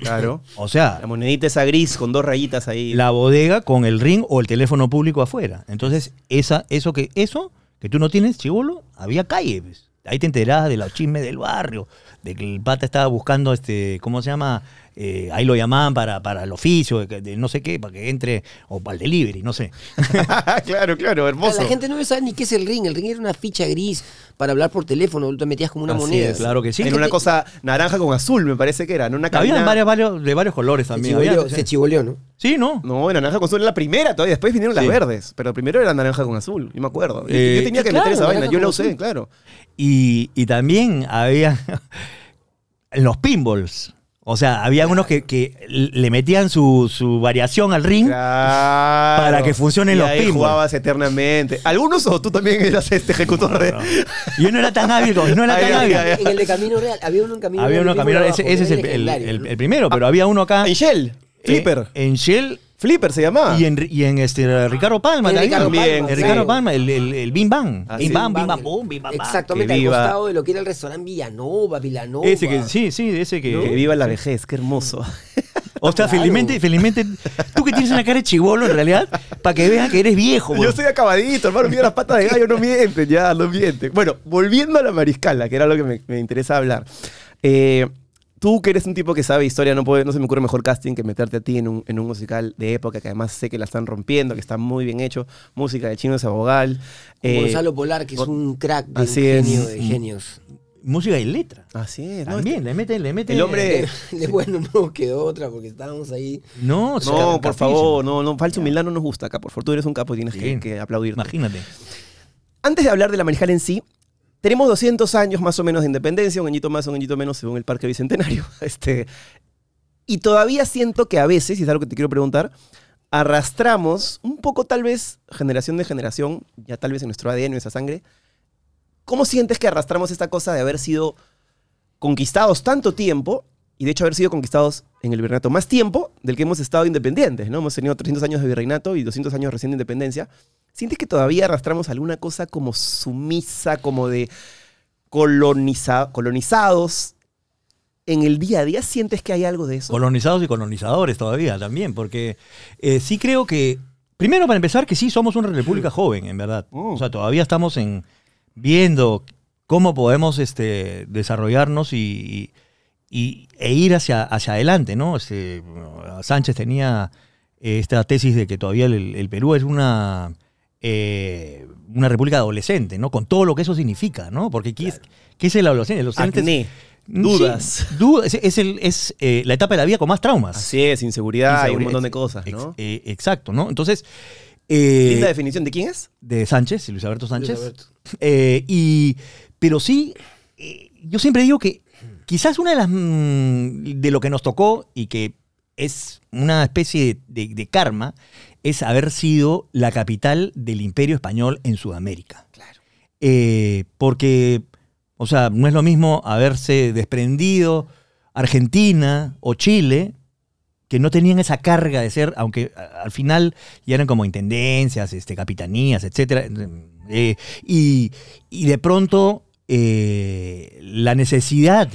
Claro. O sea, La monedita esa gris con dos rayitas ahí. la bodega con el ring o el teléfono público afuera. Entonces, esa, eso que, eso que tú no tienes, chivolo, había calle. pues. Ahí te enterabas de los chismes del barrio, de que el pata estaba buscando, este, ¿cómo se llama? Eh, ahí lo llamaban para, para el oficio, de, no sé qué, para que entre, o para el delivery, no sé. claro, claro, hermoso. La gente no sabe ni qué es el ring. El ring era una ficha gris para hablar por teléfono. Te metías como una Así moneda. es. Claro que sí. En una cosa naranja con azul, me parece que era. En una Había cabina- varios, varios, de varios colores Se también. chivoleó, había- se chivoleó, ¿no? sí, ¿no? No, en naranja con azul era la primera todavía. Después vinieron las Sí. verdes. Pero primero era naranja con azul. Yo me acuerdo. Yo- Eh, yo tenía que claro, meter esa vaina. Yo la usé, azul. claro. Y, y también había los pinballs. O sea, había unos que, que le metían su, su variación al ring. Claro. Para que funcionen Y los ahí pinballs. jugabas eternamente. ¿Algunos o tú también eras este ejecutor de...? Yo no era tan hábil, no era tan hábil. En el de Camino Real. Había uno en Camino Había Real. uno caminando, primo ese, es el, el- legendario, el- ¿no? el primero, pero había uno acá. En Shell. Flipper. eh, en Shell Flipper se llamaba. y en, y en este, Ricardo Palma En también. Ricardo También, Palma, sí. Ricardo Palma, el, el, el Bim Bam. Ah, Bim. Bam, Bim Bam, boom, Bim Bam. Exactamente, al costado de lo que era el restaurante Villanova, Villanova. Ese que, sí, sí, ese que. Que viva la vejez, qué hermoso. O sea, Claro. felizmente, felizmente, tú que tienes una cara de chivolo en realidad, para que vean que eres viejo. Yo soy acabadito, hermano. Mira las patas de gallo, no mienten, ya, no mienten. Bueno, volviendo a la mariscala, que era lo que me, me interesa hablar. Eh, tú que eres un tipo que sabe historia, no, puede, no se me ocurre mejor casting que meterte a ti en un, en un musical de época que además sé que la están rompiendo, que está muy bien hecho. Música de Chino Sabogal. Eh, Gonzalo Polar, que es un crack de así un es. genio de genios. Música y letra. Así es, ¿no? También, le mete, le mete. El hombre- Le- bueno, no quedó otra porque estábamos ahí. No, No, capísimo. por favor, no, no, falsa humildad no nos gusta acá. Por favor, tú eres un capo y tienes que, que aplaudir. Imagínate. Antes de hablar de la Mariscal en sí, tenemos 200 años más o menos de independencia, un añito más, un añito menos, según el Parque Bicentenario. Este, y todavía siento que a veces, y es algo que te quiero preguntar, arrastramos un poco tal vez, generación de generación, ya tal vez en nuestro ADN, en nuestra sangre, ¿cómo sientes que arrastramos esta cosa de haber sido conquistados tanto tiempo, y de hecho haber sido conquistados en el virreinato más tiempo del que hemos estado independientes, ¿no? Hemos tenido 300 años de virreinato y 200 años recién de independencia. ¿Sientes que todavía arrastramos alguna cosa como sumisa, como de coloniza- colonizados en el día a día? ¿Sientes que hay algo de eso? Colonizados y colonizadores todavía también, porque eh, sí creo que, primero para empezar, que sí somos una república joven, en verdad. Mm. O sea, todavía estamos en viendo cómo podemos este, desarrollarnos y, y- e ir hacia, hacia adelante, ¿no? Este, Sánchez tenía eh, esta tesis de que todavía el, el Perú es una, eh, una república adolescente, ¿no? Con todo lo que eso significa, ¿no? Porque ¿qué, es, ¿qué es el adolescente? El adolescente es- Acné, Sí, dudas. dudas. Es, es el- es, eh, la etapa de la vida con más traumas. Así es, inseguridad y un Inseguridad. montón de cosas, Ex- ¿no? eh, exacto, ¿no? Entonces, eh, Linda definición. ¿De quién es? de Sánchez, Luis Alberto Sánchez. Luis Alberto. Eh, y, pero sí, eh, yo siempre digo que quizás una de las mm, de lo que nos tocó y que es una especie de, de- de karma es haber sido la capital del imperio español en Sudamérica. Claro. Eh, porque, o sea, no es lo mismo haberse desprendido Argentina o Chile, que no tenían esa carga de ser, aunque al final ya eran como intendencias, este, capitanías, etc. y, y de pronto eh, la necesidad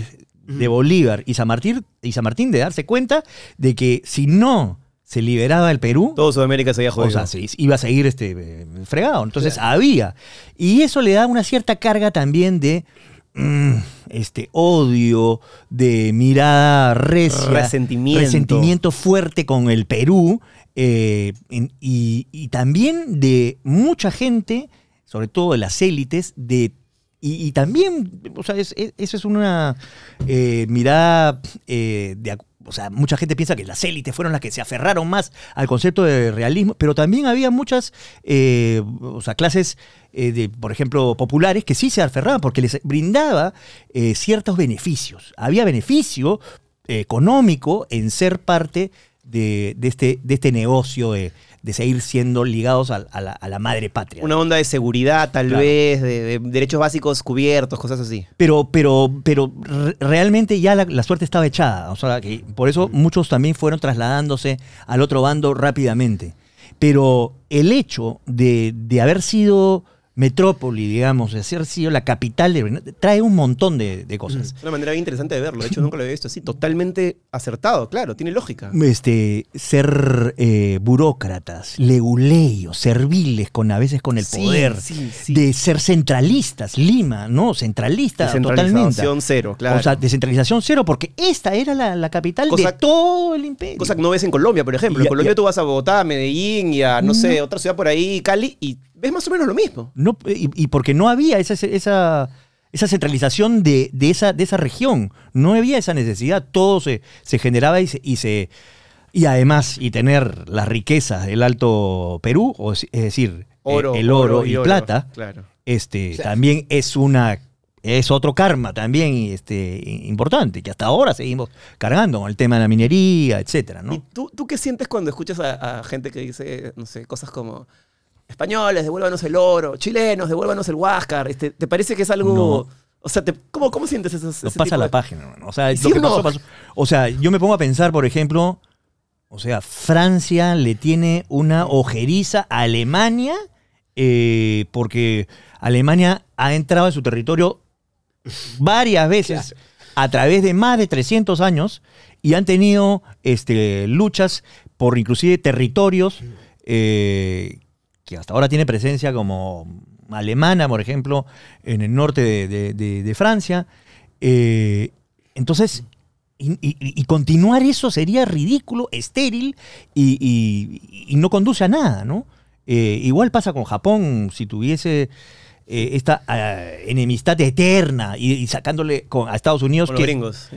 de Bolívar y San, Martín, y San Martín de darse cuenta de que si no se liberaba el Perú, Todo Sudamérica se había o jodido. sea, se iba a seguir este, eh, fregado. Entonces había. Y eso le da una cierta carga también de mm, este odio, de mirada recia, Resentimiento. resentimiento fuerte con el Perú. eh, y, y también de mucha gente, sobre todo de las élites, de y, también, o sea, es- es- eso es una eh, mirada eh, de... O sea, mucha gente piensa que las élites fueron las que se aferraron más al concepto de realismo, pero también había muchas eh, o sea, clases, eh, de, por ejemplo, populares que sí se aferraban porque les brindaba ciertos beneficios. Había beneficio económico en ser parte de, de este, de este negocio de, de seguir siendo ligados a, a la, a la madre patria. Una onda de seguridad, tal Claro. vez, de, de derechos básicos cubiertos, cosas así. Pero, pero, pero re- realmente ya la, la suerte estaba echada. O sea, que por eso muchos también fueron trasladándose al otro bando rápidamente. Pero el hecho de, de haber sido metrópoli, digamos, de haber sido la capital, de, trae un montón de, de cosas. Es una manera bien interesante de verlo. De hecho, nunca lo había visto así. Totalmente acertado, claro, tiene lógica. Este, ser eh, burócratas, leguleyos, serviles con a veces con el Sí, poder, sí, sí. de ser centralistas, Lima, ¿no? Centralista totalmente. Descentralización cero, claro. O sea, descentralización cero, porque esta era la, la capital Cosa- de todo el imperio. Cosa que no ves en Colombia, por ejemplo. Y En Colombia y tú vas a Bogotá, a Medellín y a, no sé, otra ciudad por ahí, Cali, y ves más o menos lo mismo. No, y, y porque no había esa, esa, esa centralización de, de esa, de esa región. No había esa necesidad. Todo se, se generaba y se, y se. y además, y tener las riquezas del Alto Perú, o es, es decir, Oro, eh, el oro, y oro, plata, Claro. este, sea- también es una. Es otro karma también este, importante, que hasta ahora seguimos cargando con el tema de la minería, etcétera, ¿no? ¿Y tú, tú qué sientes cuando escuchas a, a gente que dice, no sé, cosas como españoles, devuélvanos el oro, chilenos, devuélvanos el Huáscar? Este, ¿Te parece que es algo... No. O sea, te- ¿cómo, ¿cómo sientes esos, No ese pasa tipo la de- página, hermano. O sea, ¿Sí lo que pasó. O sea, yo me pongo a pensar, por ejemplo, o sea, Francia le tiene una ojeriza a Alemania eh, porque Alemania ha entrado en su territorio varias veces a través de más de 300 años y han tenido este, luchas por inclusive territorios eh, que hasta ahora tiene presencia como alemana, por ejemplo, en el norte de, de- de- de Francia. Eh, entonces, y, y- y continuar eso sería ridículo, estéril y, no conduce a nada, ¿no? Eh, igual pasa con Japón, si tuviese eh, esta ah, enemistad eterna y, sacándole con- a Estados Unidos Con los gringos.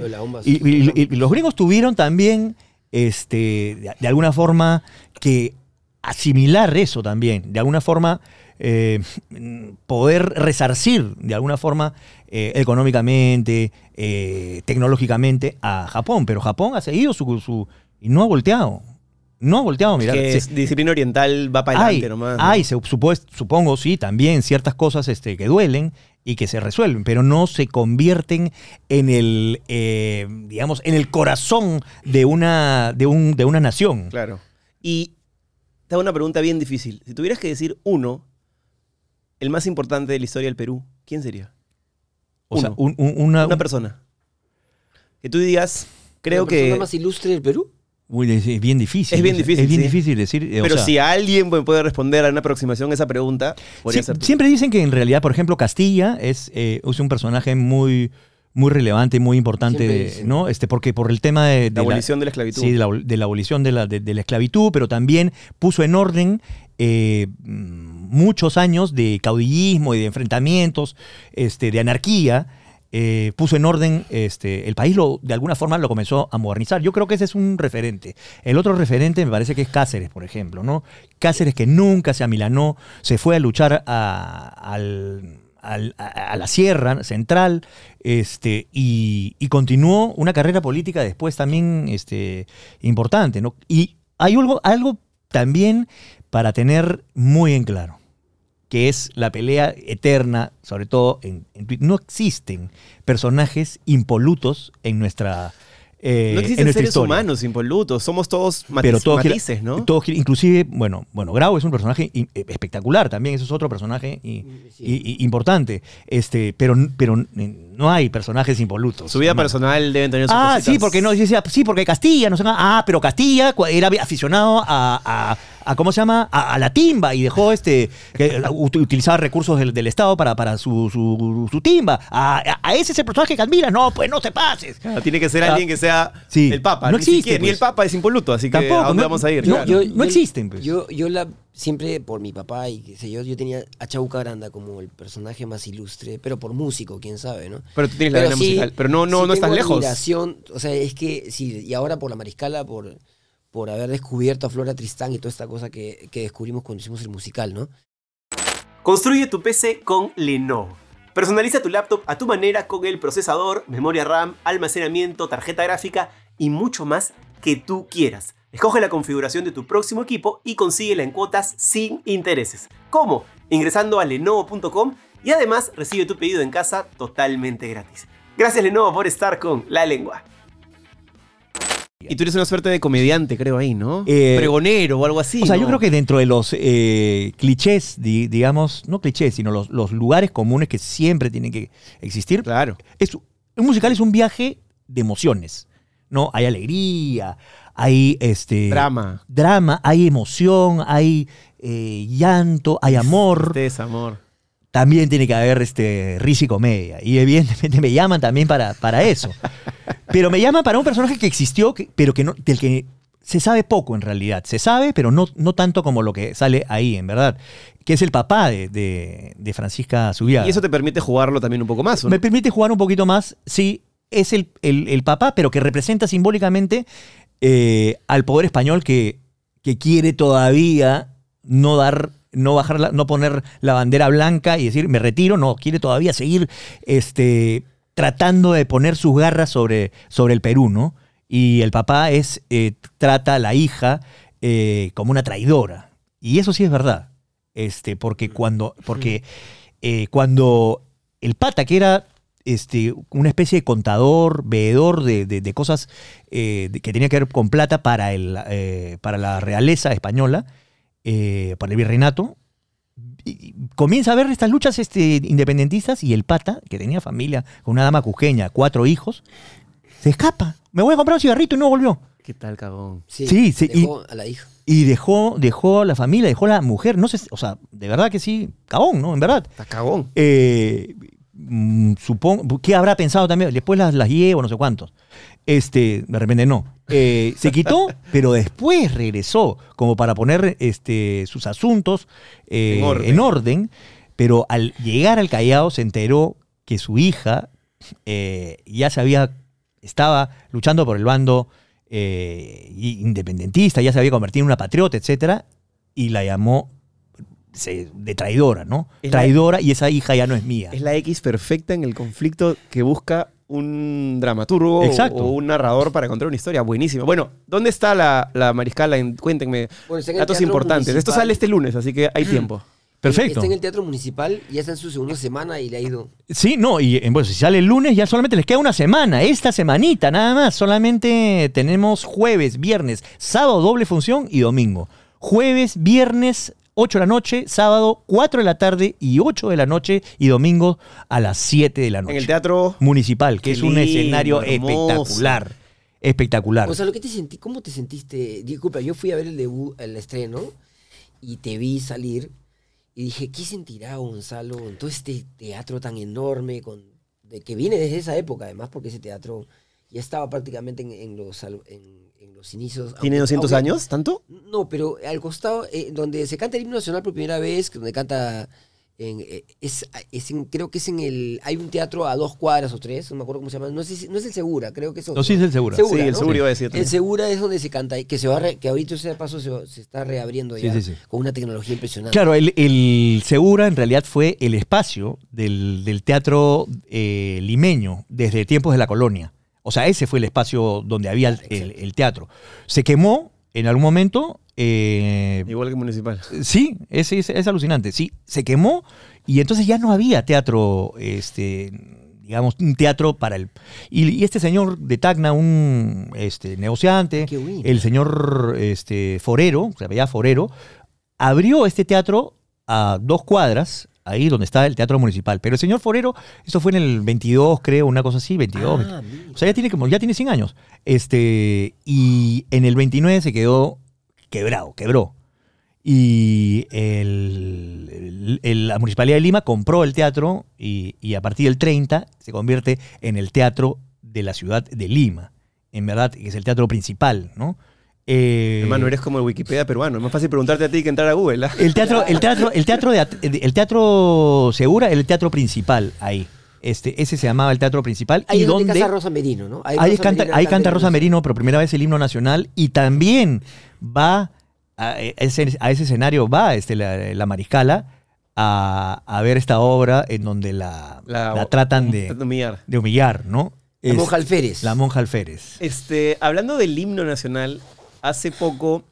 Y, los gringos tuvieron también, este, de, de alguna forma, que asimilar eso también, de alguna forma eh, poder resarcir de alguna forma eh, económicamente, eh, tecnológicamente a Japón, pero Japón ha seguido su, su- y no ha volteado, no ha volteado, mira, que es disciplina oriental va para hay, adelante nomás. supongo, sí, también ciertas cosas este, que duelen y que se resuelven, pero no se convierten en el, digamos, en el corazón de una, de un, de una nación. Claro. Y te hago una pregunta bien difícil. Si tuvieras que decir uno, el más importante de la historia del Perú, ¿quién sería? O sea, Uno. un- un- una, Una persona. Que tú digas, creo ¿La persona que... más ilustre del Perú? Uy, es bien difícil. Es bien difícil, Es bien sí. difícil decir. eh, o Pero sea, si alguien puede responder a una aproximación a esa pregunta, podría ser tú. siempre dicen que en realidad, por ejemplo, Castilla es, eh, es un personaje muy, muy relevante, muy importante. ¿no? Este, porque por el tema de, de La abolición de la esclavitud. Sí, de la, abol- de la abolición de la, de, de la esclavitud, pero también puso en orden eh, muchos años de caudillismo y de enfrentamientos, este, de anarquía. eh, puso en orden este, el país, lo, de alguna forma lo comenzó a modernizar. Yo creo que ese es un referente. El otro referente me parece que es Cáceres, por ejemplo. ¿no? Cáceres que nunca se amilanó, se fue a luchar a, al- a la sierra central este, y, y continuó una carrera política después también este, importante. ¿no? Y hay algo, algo también para tener muy en claro, que es la pelea eterna, sobre todo en, en Twitter. No existen personajes impolutos en nuestra, eh, no en existen nuestra seres historia. humanos impolutos, somos todos matiz- Pero todo gira- matices, ¿no? todo gira- inclusive, bueno, bueno, Grau es un personaje eh, espectacular también, eso es otro personaje i- Sí. i- i- importante. Este, pero, pero no hay personajes impolutos. Su vida hermano. personal deben tener sus Ah, cositas. sí, porque no, sí, porque Castilla, no sé, qué. ah, pero Castilla era aficionado a, a- a- ¿cómo se llama? A, a la timba y dejó este, que ut- utilizaba recursos del, del Estado para, para su, su, su timba. A, a- a ese es el personaje que admira, no, pues no te pases. Tiene que ser Ah, alguien que sea sí. el Papa. No ni, existe, siquiera- ni pues. el Papa es impoluto, así que Tampoco, ¿a dónde no- vamos a ir? no, Claro. no existen, pues. Yo, yo la, siempre por mi papá y qué sé yo, yo tenía a Chauca Granda como el personaje más ilustre, pero por músico, quién sabe, ¿no? Pero tú tienes la vena sí- musical. Pero no, no, sí no estás lejos. admiración, o sea, es que sí, y ahora por la Mariscala, por, por haber descubierto a Flora Tristán y toda esta cosa que, que descubrimos cuando hicimos el musical, ¿no? Construye tu PC con Lenovo. Personaliza tu laptop a tu manera con el procesador, memoria RAM, almacenamiento, tarjeta gráfica y mucho más que tú quieras. Escoge la configuración de tu próximo equipo y consíguela en cuotas sin intereses. ¿Cómo? Ingresando a lenovo.com y además recibe tu pedido en casa totalmente gratis. Gracias Lenovo por estar con La Lengua. Y tú eres una suerte de comediante, creo ahí, ¿no? Eh, Pregonero o algo así. o sea, ¿no? yo creo que dentro de los eh, clichés, di- digamos, no clichés, sino los, los lugares comunes que siempre tienen que existir, Claro. es, un musical es un viaje de emociones, ¿no? Hay alegría, hay este... Drama. Drama, hay emoción, hay eh, llanto, hay amor. Tristeza, amor. También tiene que haber este, risa y comedia. Y evidentemente me llaman también para, para eso. Pero me llaman para un personaje que existió, que- pero que no, del que se sabe poco en realidad. Se sabe, pero no, no tanto como lo que sale ahí, en verdad. Que es el papá de, de- de Francisca Subiaga. Y eso te permite jugarlo también un poco más, ¿o no? Me permite jugar un poquito más, sí, es el, el- el papá, pero que representa simbólicamente eh, al poder español que, que quiere todavía no dar, no no poner la bandera blanca y decir me retiro, no, quiere todavía seguir este, tratando de poner sus garras sobre, sobre el Perú, ¿no? Y el papá es, eh, trata a la hija eh, como una traidora. Y eso sí es verdad. Este, porque cuando, porque eh, cuando el pata, que era este, una especie de contador, veedor de, de- cosas que tenía que ver con plata para, el, para la realeza española, eh, para el virreinato, y- comienza a ver estas luchas este, independentistas y el pata, que tenía familia con una dama cujeña, cuatro hijos, se escapa. Me voy a comprar un cigarrito y no volvió. ¿Qué tal, cagón? Sí, Sí, sí, y- dejó a la hija. Y dejó, dejó a la familia, dejó a la mujer. No sé, o sea, de verdad que sí, cabón, ¿no? En verdad. Está cagón. Eh, mm, supongo, ¿qué habrá pensado también? Después las, las llevo, no sé cuántos. Este, de repente no. Eh, se quitó, pero después regresó, como para poner este, sus asuntos eh, En orden. en orden. Pero al llegar al Callao se enteró que su hija eh, ya se había, estaba luchando por el bando independentista, ya se había convertido en una patriota, etcétera, y la llamó de traidora, ¿no? Es la- traidora y esa hija ya no es mía. Es la X perfecta en el conflicto que busca un dramaturgo Exacto. o un narrador para contar una historia buenísima. Bueno, ¿dónde está la, la mariscala? En- cuéntenme. Bueno, está en el Datos importantes. Esto sale este lunes, así que hay tiempo. Perfecto. Está en el Teatro Municipal, ya está en su segunda semana y le ha ido. Sí, no, y eh, bueno, si sale el lunes ya solamente les queda una semana, esta semanita nada más, solamente tenemos jueves, viernes, sábado doble función y domingo. Jueves, viernes 8 de la noche, sábado 4 de la tarde y 8 de la noche y domingo a las 7 de la noche. En el teatro. municipal, que es un lindo, escenario hermoso. espectacular. espectacular. O sea, lo que te sentí, ¿cómo te sentiste? Disculpa, yo fui a ver el debut, el estreno, y te vi salir, y dije, ¿qué sentirá Gonzalo en todo este teatro tan enorme, con, de, que viene desde esa época, además, porque ese teatro ya estaba prácticamente en, en los, en, en los inicios. ¿Tiene aunque- 200 aunque- años? ¿Tanto? No, pero al costado, eh, donde se canta el himno nacional por primera vez, donde canta, en, eh, es, es en- creo que es en el, hay un teatro a dos cuadras o tres, no me acuerdo cómo se llama, no, es el Segura, creo que es otro. No, sí es el Segura. sí, el ¿no? seguro iba a decir. El también. Segura es donde se canta, que se va a re- que ahorita ese paso se, se está reabriendo Sí, ya, sí, sí. con una tecnología impresionante. Claro, el, el Segura en realidad fue el espacio del, del teatro eh, limeño desde tiempos de la colonia. O sea, ese fue el espacio donde había el, el- el teatro. Se quemó en algún momento. eh, Igual que municipal. sí, es, es, es alucinante. Sí, se quemó y entonces ya no había teatro, este, digamos, un teatro para el... Y, y este señor de Tacna, un este, negociante, el señor este, Forero, se veía Forero, abrió este teatro a dos cuadras, ahí donde está el teatro municipal. Pero el señor Forero, eso fue en el 22, creo, una cosa así, 22. Ah. O sea, ya tiene como, ya tiene 100 años. Este, y en el 29 se quedó quebrado, quebró. Y el- el- el- la Municipalidad de Lima compró el teatro y, y a partir del 30 se convierte en el teatro de la ciudad de Lima. En verdad, que es el teatro principal, ¿no? Eh, Hermano, eres como el Wikipedia peruano. Es más fácil preguntarte a ti que entrar a Google. ¿ah? el teatro, el teatro, el teatro de el teatro Segura, el teatro principal ahí. Este, ese se llamaba el teatro principal. Ahí y donde canta Rosa Merino, ¿no? Ahí Rosa canta, Merino ahí canta Rosa. Merino por primera vez el himno nacional y también va a ese, a ese escenario, va este, la, la mariscala a, a ver esta obra en donde la, La- la tratan de, Humillar. de humillar, ¿no? La Es monja Alférez. La monja alférez. Este, hablando del himno nacional, hace poco,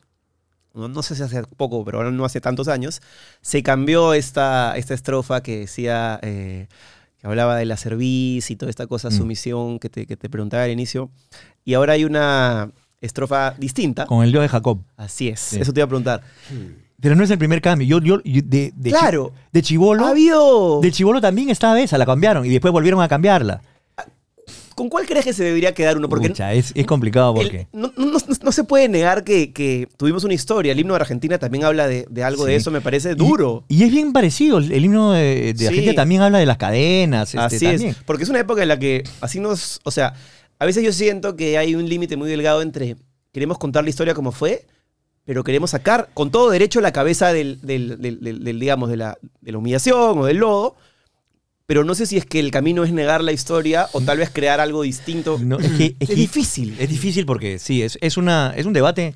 no, no sé si hace poco, pero ahora no hace tantos años, se cambió esta, esta estrofa que decía, eh, que hablaba de la cerviz y toda esta cosa, Mm. sumisión que te, que te preguntaba al inicio. Y ahora hay una estrofa distinta. Con el dios de Jacob. Así es, Sí. eso te iba a preguntar. Pero no es el primer cambio. Yo, yo, yo- de, de, chi- Claro. de chivolo. Ha habido... De chivolo también esta esa la cambiaron y después volvieron a cambiarla. ¿Con cuál crees que se debería quedar uno? Porque Pucha, es, es complicado el- porque. no, no- no- no se puede negar que, que tuvimos una historia. El himno de Argentina también habla de, de algo de eso, me parece duro. Y, y es bien parecido. El, himno de, de Sí. Argentina también habla de las cadenas. este, Así también. es. Porque es una época en la que así nos. O sea, a veces yo siento que hay un límite muy delgado entre queremos contar la historia como fue, pero queremos sacar con todo derecho la cabeza del- del- del, digamos, de la, de la humillación o del lodo. Pero no sé si es que el camino es negar la historia o tal vez crear algo distinto. No, es que- es difícil. Es difícil porque sí, es, es, una, es un debate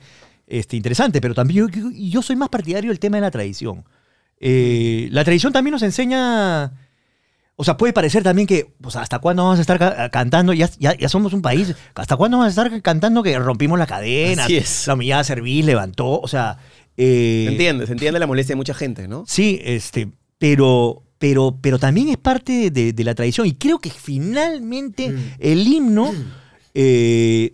este, interesante, pero también yo, soy más partidario del tema de la tradición. Eh, la tradición también nos enseña, o sea, puede parecer también que, pues, ¿hasta cuándo vamos a estar ca- cantando? Ya, ya, ya somos un país, ¿hasta cuándo vamos a estar cantando que rompimos la cadena? Así es. La humillada cerviz levantó, o sea... eh, Se entiende, se entiende la molestia de mucha gente, ¿no? Sí, este, pero, pero, pero también es parte de, de la tradición. Y creo que finalmente el himno, eh,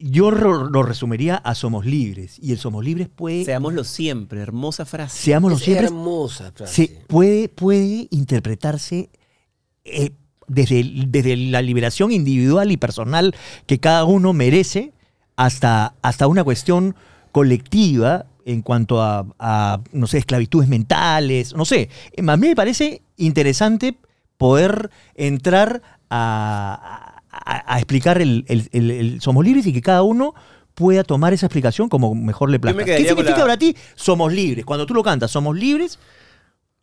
yo lo resumiría a Somos Libres. Y el Somos Libres puede, Seámoslo siempre, hermosa frase. seámoslo Es siempre, hermosa frase. se puede, puede interpretarse eh, desde, desde la liberación individual y personal que cada uno merece hasta, hasta una cuestión colectiva en cuanto a, a, no sé, esclavitudes mentales, no sé. A mí me parece interesante poder entrar a, a- a explicar el, el- el- el Somos Libres y que cada uno pueda tomar esa explicación como mejor le plazca. ¿Qué significa la- para ti Somos Libres? Cuando tú lo cantas, Somos Libres,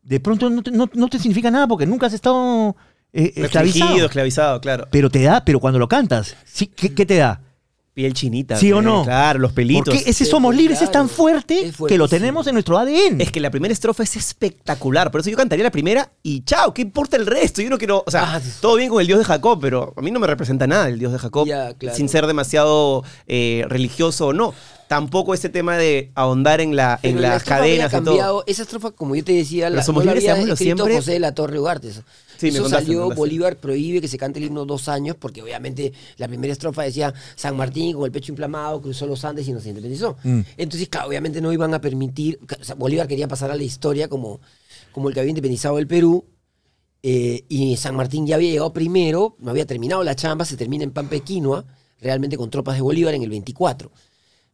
de pronto no te, no- no te significa nada porque nunca has estado eh, esclavizado. Esclavizado, claro. Pero te da, pero cuando lo cantas, sí, ¿qué, qué te da? Piel chinita. ¿Sí o no? Claro, los pelitos. Porque ese Somos Libres es tan fuerte Es que lo tenemos en nuestro ADN. Es que la primera estrofa es espectacular. Por eso yo cantaría la primera y chao, ¿qué importa el resto? Yo no quiero. O sea, Ah, todo bien con el dios de Jacob, pero a mí no me representa nada el dios de Jacob. Ya, claro. Sin ser demasiado eh, religioso o no. Tampoco ese tema de ahondar en, la, en Pero la las había cadenas y todo. Esa estrofa, como yo te decía, la, Somos no la Libres, había seámoslo escrito siempre. José de la Torre Ugarte. Eso, Sí, Eso contaste, salió. Bolívar prohíbe que se cante el himno dos años, porque obviamente la primera estrofa decía San Martín con el pecho inflamado cruzó los Andes y nos independizó. Mm. Entonces, claro, obviamente no iban a permitir, o sea, Bolívar quería pasar a la historia como, como el que había independizado el Perú, eh, y San Martín ya había llegado primero, no había terminado la chamba, se termina en Pampa de Quinoa, realmente con tropas de Bolívar en el 24,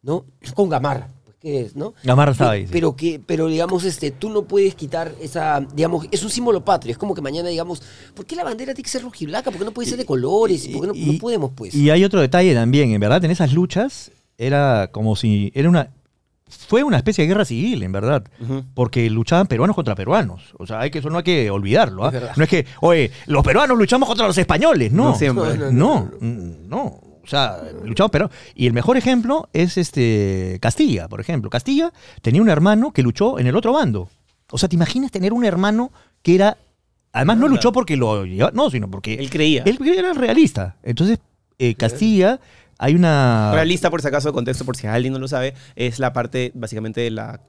¿no? Con Gamarra, ¿qué es, no? Gamarra estaba ahí. sí. Pero que, pero digamos, este, tú no puedes quitar esa, digamos, es un símbolo patrio. Es como que mañana digamos, ¿por qué la bandera tiene que ser rojiblanca? ¿Por qué no puede ser de colores? ¿Por qué no, no podemos, pues? Y hay otro detalle también, en verdad, en esas luchas era como si era una fue una especie de guerra civil, en verdad, porque luchaban peruanos contra peruanos. O sea, hay que eso no hay que olvidarlo. Es verdad. No es que, oye, los peruanos luchamos contra los españoles, no. No siempre. No, No, no, O sea, luchamos pero Y el mejor ejemplo es este Castilla, por ejemplo. Castilla tenía un hermano que luchó en el otro bando. O sea, ¿te imaginas tener un hermano que era. Además, no luchó porque lo llevaba. No, sino porque. Él creía. Él era realista. Entonces, eh, Castilla, hay una. Realista, por si acaso, contexto, por si alguien no lo sabe, es la parte básicamente de la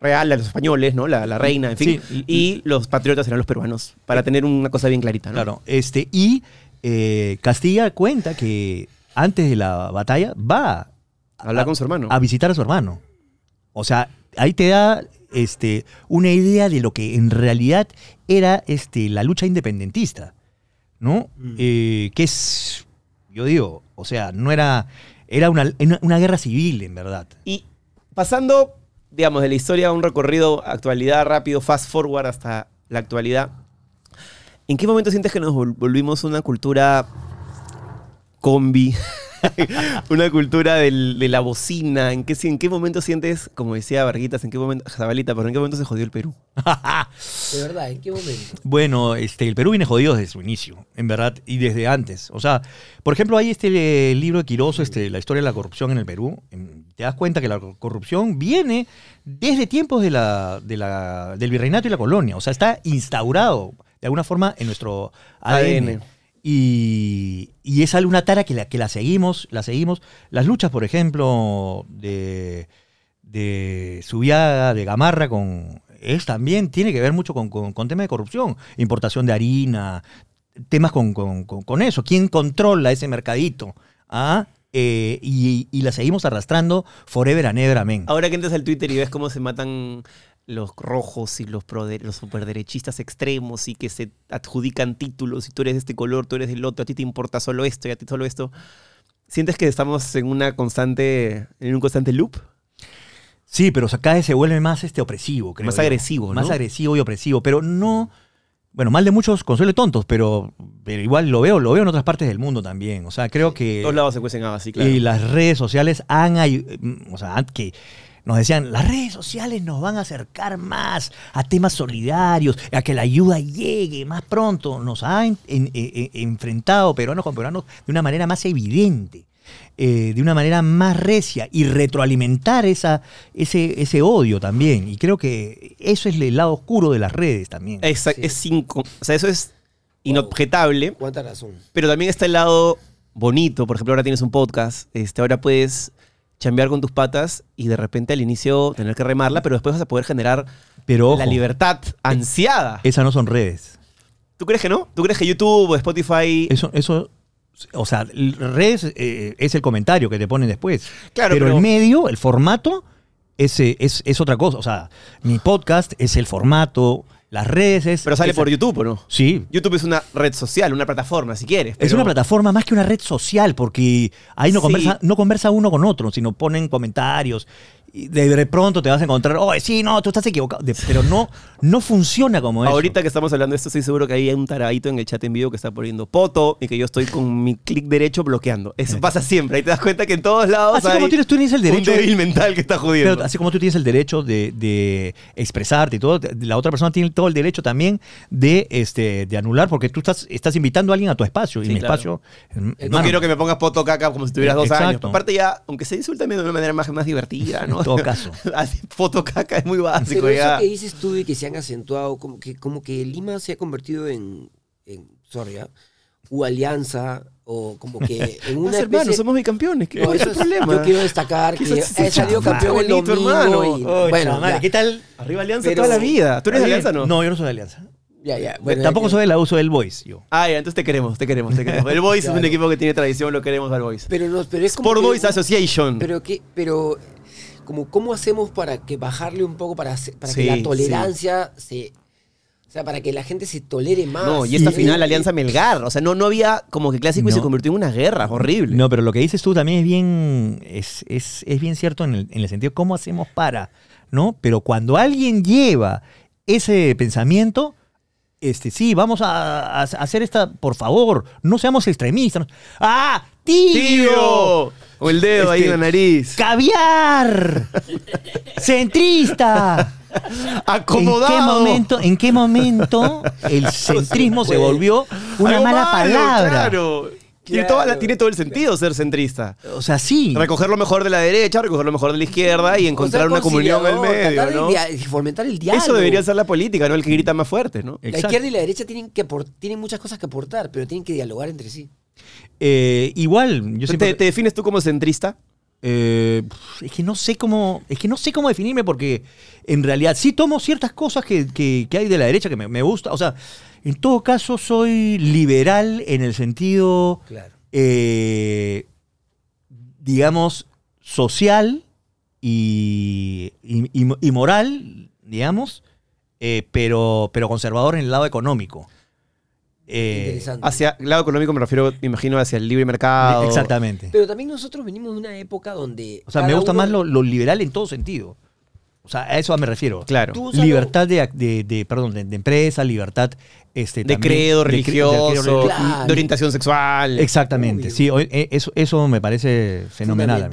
real de los españoles, ¿no? La, la reina, en fin. Sí. Y los patriotas eran los peruanos, para tener una cosa bien clarita, ¿no? Claro. Este, y eh, Castilla cuenta que antes de la batalla va Hablar a- con su hermano. a visitar a su hermano. O sea, ahí te da este, una idea de lo que en realidad era este, la lucha independentista, ¿no? Eh, que es, yo digo, o sea, no era, era una, una- guerra civil, en verdad. Y pasando, digamos, de la historia a un recorrido actualidad rápido, fast forward hasta la actualidad, ¿en qué momento sientes que nos vol- volvimos una cultura combi? una cultura del- de la bocina. ¿En qué, si- ¿En qué momento sientes, como decía Varguitas, en qué momento, Zabalita, pero en qué momento se jodió el Perú? De verdad, ¿en qué momento? Bueno, este, el Perú viene jodido desde su inicio, en verdad, y desde antes. O sea, por ejemplo, hay este eh, libro de Quiroz, este, La historia de la corrupción en el Perú. Te das cuenta que la corrupción viene desde tiempos de la, de la- del virreinato y la colonia. O sea, está instaurado de alguna forma en nuestro ADN. ADN. Y, y es alguna tara que la, que la seguimos, la seguimos. Las luchas, por ejemplo, de, de Subiaga, de Gamarra, con, es también tiene que ver mucho con, con, temas de corrupción, importación de harina, temas con, con- eso. ¿Quién controla ese mercadito? ¿Ah? Eh, y, y la seguimos arrastrando forever and ever, amén. Ahora que entras al Twitter y ves cómo se matan los rojos y los, los superderechistas extremos y que se adjudican títulos y tú eres de este color, tú eres del otro, a ti te importa solo esto y a ti solo esto. ¿Sientes que estamos en una constante, en un constante loop? Sí, pero acá cada vez se vuelve más este opresivo, creo Más yo. agresivo, ¿no? Más agresivo y opresivo, pero no... Bueno, mal de muchos consuelo de tontos, pero, pero igual lo veo, lo veo en otras partes del mundo también. O sea, creo que... Todos lados se cuecen habas, sí, claro. Y las redes sociales han, mm, o sea, han- que nos decían, las redes sociales nos van a acercar más a temas solidarios, a que la ayuda llegue más pronto. Nos ha en- en- en- enfrentado peruanos con peruanos de una manera más evidente, eh, de una manera más recia y retroalimentar esa, ese, ese odio también. Y creo que eso es el lado oscuro de las redes también. Esa- Sí. es inco- o sea, eso es inobjetable, ¿Cuánta razón? pero también está el lado bonito. Por ejemplo, ahora tienes un podcast, este, ahora puedes chambear con tus patas y de repente al inicio tener que remarla, pero después vas a poder generar Pero ojo, la libertad ansiada. esas no son redes. ¿Tú crees que no? ¿Tú crees que YouTube o Spotify... Eso, eso, o sea, redes eh, es el comentario que te ponen después. Claro, pero, pero- el medio, el formato, es, es, es otra cosa. O sea, mi podcast es el formato, las redes es. Pero sale es- por YouTube, ¿o no? Sí. YouTube es una red social, una plataforma, si quieres. Es una plataforma más que una red social, porque ahí no Sí. conversa, no conversa uno con otro, sino ponen comentarios. Y de pronto te vas a encontrar, oh, sí, no, tú estás equivocado. De- pero no, no funciona como eso. Ahorita que estamos hablando de esto, estoy seguro que hay un taradito en el chat en vivo que está poniendo poto y que yo estoy con mi clic derecho bloqueando. Eso pasa siempre. Ahí te das cuenta que en todos lados Así hay como tienes, tú tienes el derecho. un débil mental que está jodiendo. Pero así como tú tienes el derecho de, de expresarte y todo, la otra persona tiene todo el derecho también de, este, de anular, porque tú estás, estás invitando a alguien a tu espacio. Sí, y mi claro. espacio. no hermano, quiero que me pongas poto caca como si tuvieras dos Exacto. años. Aparte ya, aunque se insulta de una manera más, más divertida, ¿no? En todo caso. Poto caca es muy básico Pero ya. eso que dices tú de que se han acentuado, como que, como que Lima se ha convertido en, en sorry, ¿ah? u alianza, o como que en una Más hermanos, especie... somos bicampeones. ¿Qué No, es eso el problema? Yo quiero destacar ¿Qué que he salido campeón el domingo hermano? y, Oh, bueno, chamare, ya, ¿qué tal? Arriba Alianza Pero- toda la vida. ¿Tú eres de Alianza no? No, yo no soy de Alianza. ya, ya, bueno, Tampoco ya- soy de la uso del Voice, yo. Ah, ya, entonces te queremos, te queremos, te queremos. El Boys es un Claro. equipo que tiene tradición, lo queremos al Boys. Pero, no, pero es como Sport Boys Association. Pero que, pero como cómo hacemos para que bajarle un poco para, hacer- para Sí, que la tolerancia se O sea, para que la gente se tolere más. No, y esta Y- final, Alianza Melgar. O sea, no, no había como que clásico y No. se convirtió en una guerra horrible. No, pero lo que dices tú también es bien, es, es, es bien cierto en el, en el sentido cómo hacemos para, ¿no? Pero cuando alguien lleva ese pensamiento, este, sí, vamos a, a hacer esta, por favor, no seamos extremistas. ¡Ah! ¡Tío! ¡Tío! O el dedo ahí Este, en la nariz. ¡Caviar! ¡Centrista! ¡Acomodado! ¿En qué momento, en qué momento el centrismo se volvió una Algo mala malo, palabra? Claro. Tiene, Claro. toda la- tiene todo el sentido ser centrista. O sea, sí. Recoger lo mejor de la derecha, recoger lo mejor de la izquierda y encontrar O sea, una comunión en el medio, ¿no? fomentar el diálogo. Eso debería ser la política, ¿no? El que grita más fuerte, ¿no? La Exacto. izquierda y la derecha tienen, que apor- tienen muchas cosas que aportar, pero tienen que dialogar entre sí. Eh, igual, yo ¿Te, siempre... te defines tú como centrista? Eh, es que no sé cómo. Es que no sé cómo definirme porque en realidad sí tomo ciertas cosas que, que- que hay de la derecha que me, me gusta. O sea, en todo caso soy liberal en el sentido, Claro. eh, digamos, social y, y- y- moral, digamos, pero, pero conservador en el lado económico. Eh. Hacia el lado económico me refiero, me imagino, hacia el libre mercado. Exactamente. Pero también nosotros venimos de una época donde. O sea, me gusta uno- más lo, lo liberal en todo sentido. O sea, a eso me refiero. Claro. Libertad de, de- de- perdón, de, de empresa, libertad este, De también- credo de cre- de religioso, credo- Claro. de orientación sexual. Exactamente, Obvio. sí, eh, eso, eso me parece fenomenal.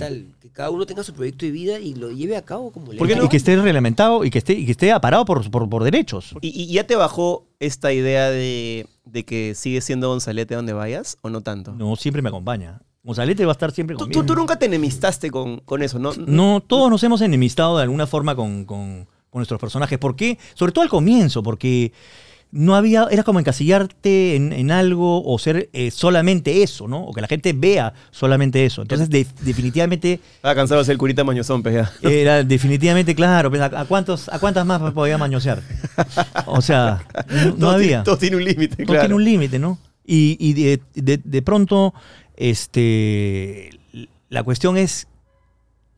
Cada uno tenga su proyecto de vida y lo lleve a cabo como le ¿Por qué Y, que esté reglamentado y que esté, y que esté aparado por, por, por derechos. ¿Y, y ya te bajó esta idea de, de que sigues siendo Gonzalete donde vayas o no tanto? No, siempre me acompaña. Gonzalete va a estar siempre Tú, conmigo. tú- tú nunca te enemistaste con, con eso, ¿no? No, todos nos hemos enemistado de alguna forma con, con- con nuestros personajes. ¿Por qué? Sobre todo al comienzo, porque no había, era como encasillarte en, en algo o ser eh, solamente eso, ¿no? O que la gente vea solamente eso. Entonces, de- definitivamente, Estaba cansado de ser el curita mañozón, pues ya. era definitivamente claro. pues, ¿A, cuántos, ¿A cuántas más podía mañosear? O sea, no, no Todo había. Tiene, todo tiene un límite, Todo claro. tiene un límite, ¿no? Y, y de, de- de pronto, este, la cuestión es,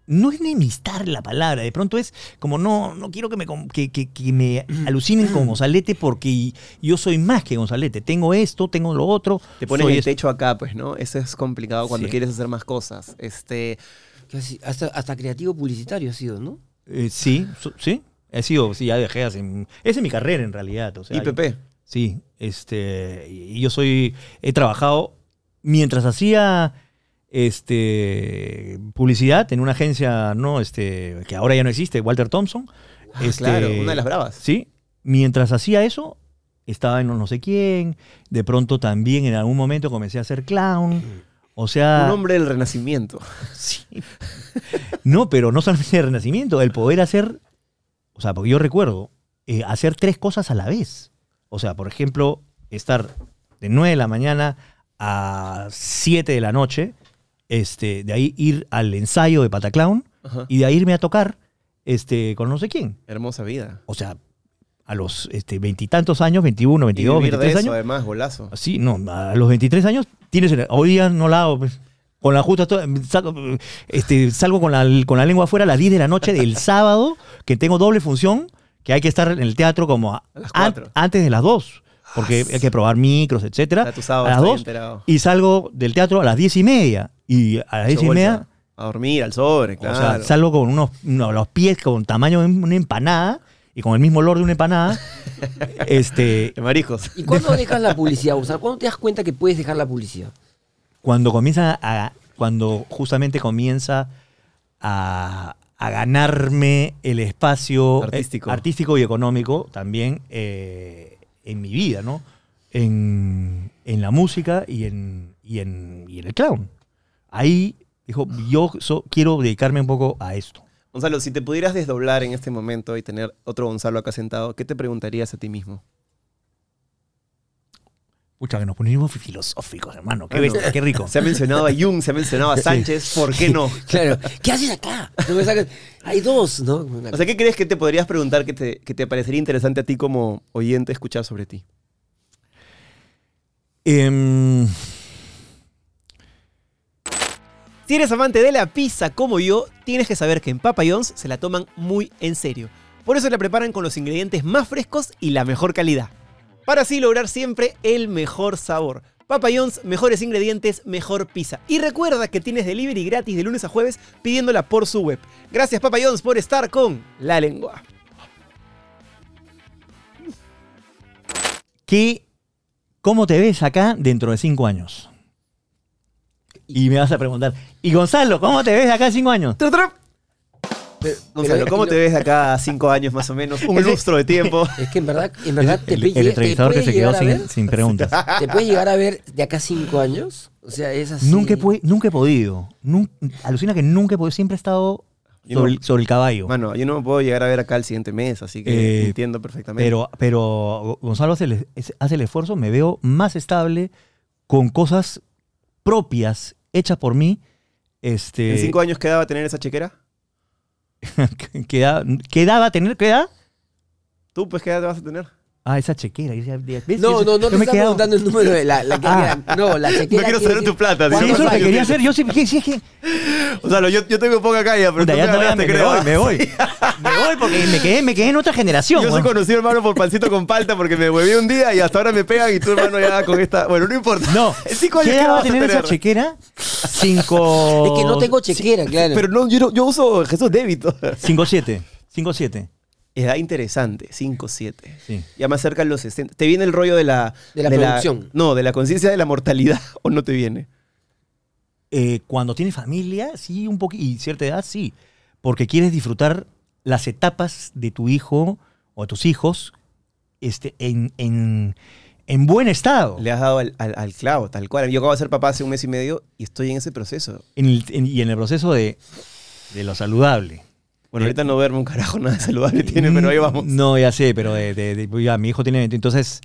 no es enemistar la palabra, de pronto es como, no, no quiero que me, que, que- que me alucinen con Gonzalete porque yo soy más que Gonzalete, tengo esto, tengo lo otro. Te pones el esto. techo acá, pues, ¿no? Eso es complicado cuando Sí. quieres hacer más cosas. Este, Casi- hasta, hasta creativo publicitario ha sido, ¿no? Eh, sí, so- sí, he sido, sí, ya dejé hace, esa es mi carrera en realidad. O sea, IPP. Sí, este, y yo soy, he trabajado mientras hacía este publicidad en una agencia, no, este, que ahora ya no existe, Walter Thompson. Ah, este, claro, una de las bravas. Sí, mientras hacía eso, estaba en no sé quién, de pronto también en algún momento comencé a ser clown. O sea, Un hombre del renacimiento. Sí. No, pero no solamente el renacimiento, el poder hacer, o sea, porque yo recuerdo, eh, hacer tres cosas a la vez. O sea, por ejemplo, estar de 9 de la mañana a 7 de la noche, este, de ahí ir al ensayo de Pataclown Ajá. y de ahí irme a tocar este, con no sé quién. Hermosa vida. O sea, a los este, veintitantos años, 21, Y 22, vivir de 23 eso, años. además, golazo. Sí, no, a los 23 años tienes. Hoy día no la hago. pues. Con la justa. Salgo, este, salgo con, la, con la lengua afuera a las 10 de la noche del sábado, que tengo doble función, que hay que estar en el teatro como a- A las an- cuatro. antes de las 2. Porque hay que probar micros, etcétera. Sábado a las estoy 2. enterado. Y salgo del teatro a las 10 y media. Y a las 10 y media. A dormir, al sobre, O claro. sea, salgo con unos, unos- los pies con tamaño de una empanada y con el mismo olor de una empanada. este, De marijos. ¿Y cuándo dejas la publicidad? O sea, ¿cuándo te das cuenta que puedes dejar la publicidad? cuando comienza a cuando justamente comienza a, a ganarme el espacio Artístico. eh, artístico y económico también eh, en mi vida, ¿no? En, en la música y en, y, en, y en el clown. Ahí dijo, yo so- quiero dedicarme un poco a esto. Gonzalo, si te pudieras desdoblar en este momento y tener otro Gonzalo acá sentado, ¿qué te preguntarías a ti mismo? Pucha, que nos ponemos filosóficos, hermano. Qué bestia, qué rico. Se ha mencionado a Jung, se ha mencionado a Sánchez, ¿por qué no? Claro. ¿Qué haces acá? Hay dos, ¿no? O sea, ¿qué crees que te podrías preguntar que te, que te parecería interesante a ti como oyente escuchar sobre ti? Em, Si eres amante de la pizza como yo, tienes que saber que en Papa John's se la toman muy en serio. Por eso la preparan con los ingredientes más frescos y la mejor calidad. Para así lograr siempre el mejor sabor. Papa John's, mejores ingredientes, mejor pizza. Y recuerda que tienes delivery gratis de lunes a jueves pidiéndola por su web. Gracias Papa John's por estar con La Lengua. ¿Qué, ¿Cómo te ves acá dentro de cinco años? Y me vas a preguntar, ¿y Gonzalo, cómo te ves acá en cinco años? Tru. Gonzalo, ¿cómo te ves de acá a cinco años más o menos? Un lustro de tiempo. Es que en verdad, en verdad te, el, el te entrevistador que se quedó a sin, sin preguntas. ¿Te puedes llegar a ver de acá a cinco años? O sea, es así. Nunca, he, nunca he podido. Alucina que nunca he podido. Siempre he estado sobre, no- el, sobre el caballo. Mano, yo no me puedo llegar a ver acá el siguiente mes, así que Eh, entiendo perfectamente. pero, pero Gonzalo el, hace el esfuerzo. Me veo más estable con cosas propias hechas por mí. Este, ¿En cinco años quedaba tener esa chequera? queda- quedaba tener, ¿qué edad? ¿Tú, pues, qué edad te vas a tener? Ah, esa chequera. ¿Ves? No, no, no, te me estaba preguntando el número de la, que ah. No, la chequera. No quiero saber tu plata. Sí, lo quería hacer. Yo sí, sí, es que. O sea, yo, yo tengo poca calle, pero Puta, tú me no, me, me voy, me voy. Me voy porque me quedé, me quedé en otra generación. Yo soy conocido, hermano, por pancito con palta porque me hueví un día y hasta ahora me pegan y tú, hermano, ya con esta. Bueno, no importa. No. ¿Qué edad tener esa chequera? Cinco. Es que no tengo chequera, claro. Pero no, yo, no- yo uso Jesús débito. 5-7. 5-7. Edad interesante, 5, 7. Sí. Ya más cerca de los 60. ¿Te viene el rollo de la... De la producción. no, de la conciencia de la mortalidad o no te viene? Eh, cuando tienes familia, sí, un poquito, y cierta edad, sí. Porque quieres disfrutar las etapas de tu hijo o de tus hijos este, en, en, en buen estado. Le has dado al, al- al clavo, tal cual. Yo acabo de ser papá hace un mes y medio y estoy en ese proceso. En el- en- y en el proceso de, de lo saludable. Bueno, ahorita no verme un carajo nada de saludable tiene, pero ahí vamos. No, ya sé, pero de, de- de- ya, mi hijo tiene 20, entonces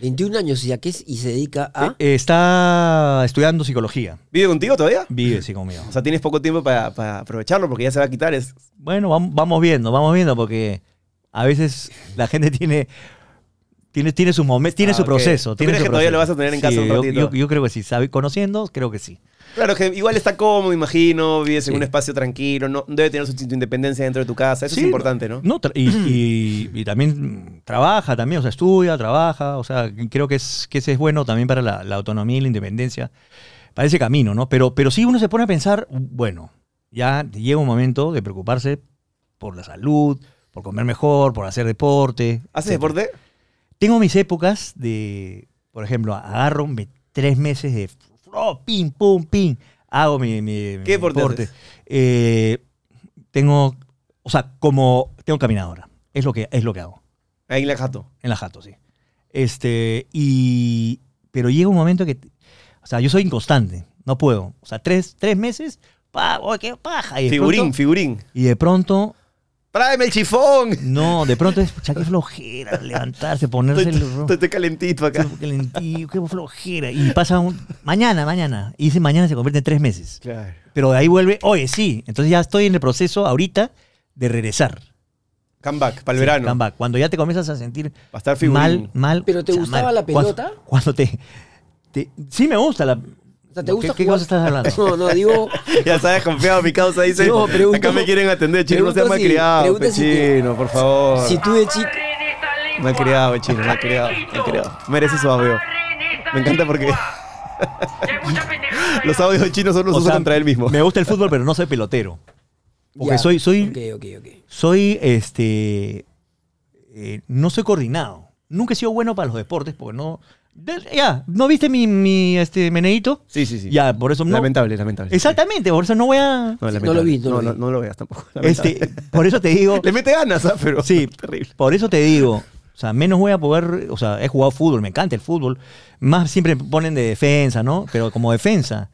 21 años y, a qué es- y se dedica a... eh, está estudiando psicología. ¿Vive contigo todavía? Vive, sí, conmigo. O sea, tienes poco tiempo para, para aprovecharlo porque ya se va a quitar. Es, Bueno, vam- vamos viendo, vamos viendo, porque a veces la gente tiene, tiene, tiene su momento, tiene Ah, su proceso. ¿Tú tiene crees su que todavía lo vas a tener en casa un yo- ratito? Yo, yo creo que sí, sabe, conociendo, creo que sí. Claro que igual está cómodo, imagino. Vives en Sí. un espacio tranquilo. No, debe tener su, tu independencia dentro de tu casa. Eso Sí, es importante, ¿no? No, y, y- y también trabaja, también, o sea, estudia, trabaja, o sea, creo que, es, que ese es bueno también para la, la autonomía y la independencia, para ese camino, ¿no? Pero, pero sí uno se pone a pensar, bueno, ya llega un momento de preocuparse por la salud, por comer mejor, por hacer deporte. ¿Haces etcétera. deporte? Tengo mis épocas de, por ejemplo, agarro me- tres meses de oh, pim, pum, pim, hago mi, mi- ¿Qué deporte? Eh, tengo, o sea, como tengo caminadora, es lo que, es lo que hago, Ahí en la jato. en la jato, sí. Este, y, pero llega un momento que, o sea, yo soy inconstante, no puedo, o sea, tres, tres meses, pa, oh, qué paja, y Figurín, pronto, figurín. y de pronto ¡Tráeme el chifón! no, de pronto es, pucha, qué flojera levantarse, ponerse Estoy, el... estoy- estoy calentito acá. Qué calentito, qué flojera. Y pasa un. Mañana, mañana. Y ese mañana se convierte en tres meses. Claro. Pero de ahí vuelve, oye, sí. Entonces ya estoy en el proceso ahorita de regresar. Comeback, para el Sí, verano. comeback. Cuando ya te comienzas a sentir a estar mal, mal. ¿Pero te gustaba la Cuando- pelota? Cuando, te, te- Sí, me gusta la. Sea, ¿te gusta ¿Qué, qué jugar? cosa estás hablando? No, no, digo... Ya sabes, confiado, mi causa dice. No, pregunto- acá me quieren atender, chino. No sea pregunto si- malcriado, si pechino, por favor. Si tú de chico... Malcriado, chino, malcriado, malcriado. Merece su audio. Me encanta porque los audios de chino son los sea, contra él mismo. Me gusta el fútbol, pero no soy pelotero. Porque Ya. soy, soy, Ok, ok, ok. soy, este, eh, no soy coordinado. Nunca he sido bueno para los deportes, porque no, ya, ¿no viste mi, mi este, meneíto? Sí, sí, sí. Ya, por eso no. Lamentable, lamentable. Exactamente, por eso no voy a, No, lo vi, no lo no, vi. no lo veas tampoco. este, por eso te digo, Le mete ganas, ¿ah? Pero Sí. terrible. por eso te digo, o sea, menos voy a poder, o sea, he jugado fútbol, me encanta el fútbol, más siempre me ponen de defensa, ¿no? Pero como defensa,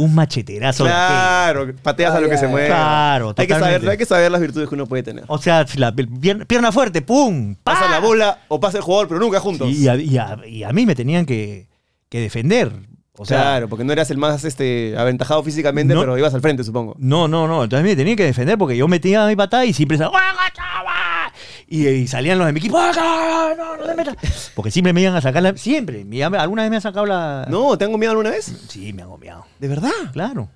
un macheterazo. de. Claro, pateas a lo que se mueve. Claro, hay que, saber, hay que saber las virtudes que uno puede tener. O sea, si la pierna, pierna fuerte, ¡pum! ¡pa! Pasa la bola o pasa el jugador, pero nunca juntos. Y a, y a- y a mí me tenían que, que defender. O sea, claro, porque no eras el más este, aventajado físicamente, No. pero ibas al frente, supongo. No, no, no. Entonces me tenían que defender porque yo metía mi patada y siempre estaba. Y, y salían los de mi equipo, "¡Ah, no, no te metas". Porque siempre me iban a sacar la. Siempre. Me- alguna vez me han sacado la. No, ¿te han gomeado alguna vez? Sí, me han gomeado. ¿De verdad? Claro.